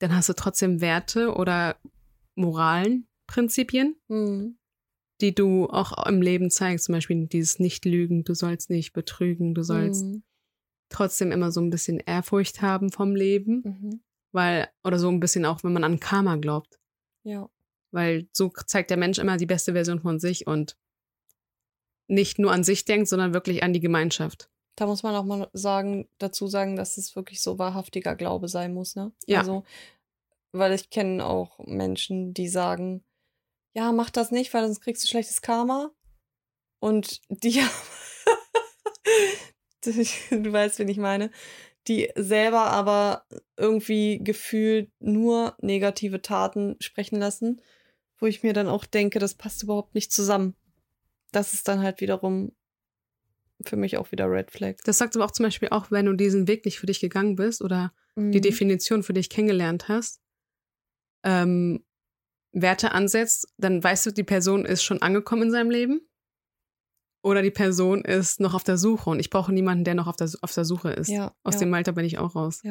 dann hast du trotzdem Werte oder Moralen, Prinzipien,
Hm.
die du auch im Leben zeigst. Zum Beispiel dieses Nicht-Lügen, du sollst nicht betrügen, du sollst
Hm.
trotzdem immer so ein bisschen Ehrfurcht haben vom Leben,
Mhm.
weil, oder so ein bisschen auch, wenn man an Karma glaubt.
Ja.
Weil so zeigt der Mensch immer die beste Version von sich und nicht nur an sich denkt, sondern wirklich an die Gemeinschaft.
Da muss man auch mal sagen, dazu sagen, dass es wirklich so wahrhaftiger Glaube sein muss, ne?
Ja.
Also, weil ich kenne auch Menschen, die sagen, ja, mach das nicht, weil sonst kriegst du schlechtes Karma. Und die, <laughs> du weißt, wen ich meine, die selber aber irgendwie gefühlt nur negative Taten sprechen lassen, wo ich mir dann auch denke, das passt überhaupt nicht zusammen. Das ist dann halt wiederum für mich auch wieder Red Flag.
Das sagt aber auch zum Beispiel auch, wenn du diesen Weg nicht für dich gegangen bist oder die
Mhm.
Definition für dich kennengelernt hast, ähm, Werte ansetzt, dann weißt du, die Person ist schon angekommen in seinem Leben oder die Person ist noch auf der Suche und ich brauche niemanden, der noch auf der, auf der Suche ist.
Ja,
Aus
ja.
dem Alter bin ich auch raus.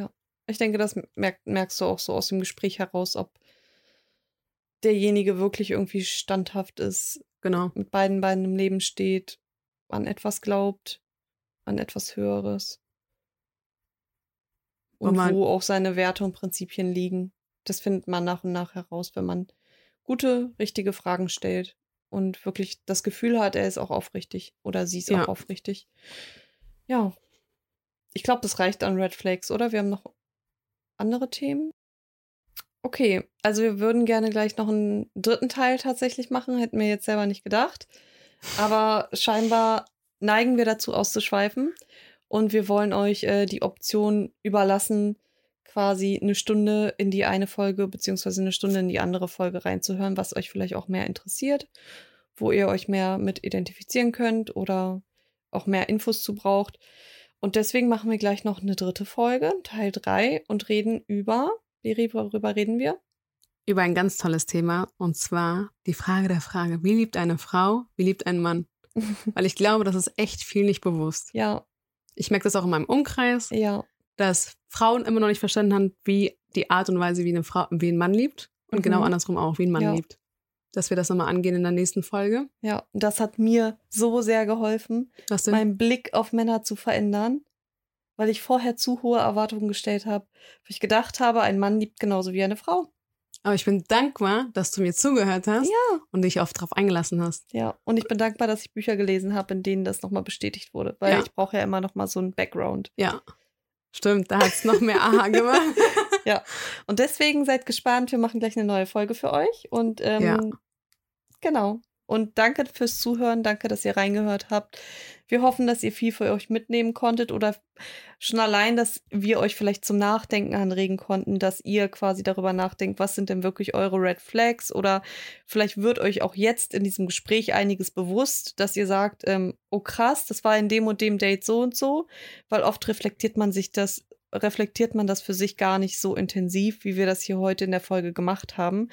Ich denke, das merk, merkst du auch so aus dem Gespräch heraus, ob derjenige wirklich irgendwie standhaft ist,
Genau.
mit beiden Beinen im Leben steht, an etwas glaubt, an etwas Höheres. Und
man-
wo auch seine Werte und Prinzipien liegen. Das findet man nach und nach heraus, wenn man gute, richtige Fragen stellt und wirklich das Gefühl hat, er ist auch aufrichtig oder sie ist
Ja.
auch aufrichtig. Ja. Ich glaube, das reicht an Red Flags, oder? Wir haben noch andere Themen. Okay, also wir würden gerne gleich noch einen dritten Teil tatsächlich machen, hätten wir jetzt selber nicht gedacht. Aber scheinbar neigen wir dazu auszuschweifen und wir wollen euch äh, die Option überlassen, quasi eine Stunde in die eine Folge beziehungsweise eine Stunde in die andere Folge reinzuhören, was euch vielleicht auch mehr interessiert, wo ihr euch mehr mit identifizieren könnt oder auch mehr Infos zu braucht. Und deswegen machen wir gleich noch eine dritte Folge, Teil 3, und reden über, worüber reden wir?
Über ein ganz tolles Thema und zwar die Frage der Frage, wie liebt eine Frau, wie liebt ein Mann? <laughs> Weil ich glaube, das ist echt viel nicht bewusst.
ja,
Ich merke das auch in meinem Umkreis,
ja,
dass Frauen immer noch nicht verstanden haben, wie die Art und Weise, wie eine Frau, wie ein Mann liebt und
Mhm.
genau andersrum auch, wie ein Mann
Ja.
liebt. Dass wir das nochmal angehen in der nächsten Folge.
ja. Und das hat mir so sehr geholfen, meinen Blick auf Männer zu verändern, weil ich vorher zu hohe Erwartungen gestellt habe. Weil ich gedacht habe, ein Mann liebt genauso wie eine Frau.
Aber ich bin dankbar, dass du mir zugehört hast
Ja.
und dich oft darauf eingelassen hast.
Ja, und ich bin dankbar, dass ich Bücher gelesen habe, in denen das nochmal bestätigt wurde, weil
Ja.
ich brauche ja immer nochmal so einen Background.
Ja. Stimmt, da hat es noch mehr Aha <laughs> gemacht.
Und deswegen seid gespannt, wir machen gleich eine neue Folge für euch. Und ähm,
Ja.
genau. Und danke fürs Zuhören, danke, dass ihr reingehört habt. Wir hoffen, dass ihr viel für euch mitnehmen konntet oder schon allein, dass wir euch vielleicht zum Nachdenken anregen konnten, dass ihr quasi darüber nachdenkt, was sind denn wirklich eure Red Flags oder vielleicht wird euch auch jetzt in diesem Gespräch einiges bewusst, dass ihr sagt, ähm, oh krass, das war in dem und dem Date so und so, weil oft reflektiert man sich das, reflektiert man das für sich gar nicht so intensiv, wie wir das hier heute in der Folge gemacht haben.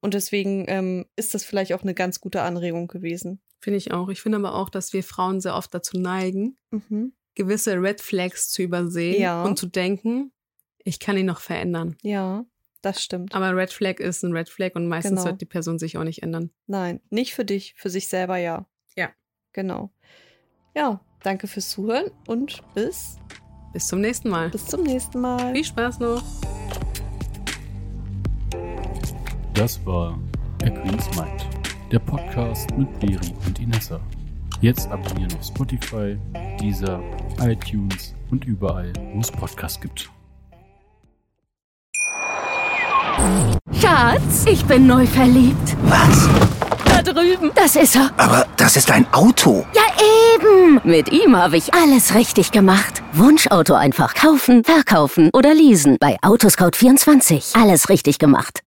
Und deswegen ähm, ist das vielleicht auch eine ganz gute Anregung gewesen.
Finde ich auch. Ich finde aber auch, dass wir Frauen sehr oft dazu neigen,
Mhm.
gewisse Red Flags zu übersehen
Ja.
und zu denken, ich kann ihn noch verändern.
Ja, das stimmt.
Aber Red Flag ist ein Red Flag und meistens
Genau.
wird die Person sich auch nicht ändern.
Nein, nicht für dich, für sich selber ja.
Ja.
Genau. Ja, danke fürs Zuhören und bis,
Bis zum nächsten Mal.
bis zum nächsten Mal.
Viel Spaß noch.
Das war A Queen's Mind, der Podcast mit Beri und Inessa. Jetzt abonnieren auf Spotify, Deezer, iTunes und überall, wo es Podcasts gibt.
Schatz, ich bin neu verliebt.
Was?
Da drüben. Das ist er.
Aber das ist ein Auto.
Ja, eben. Mit ihm habe ich alles richtig gemacht. Wunschauto einfach kaufen, verkaufen oder leasen. Bei Autoscout24. Alles richtig gemacht.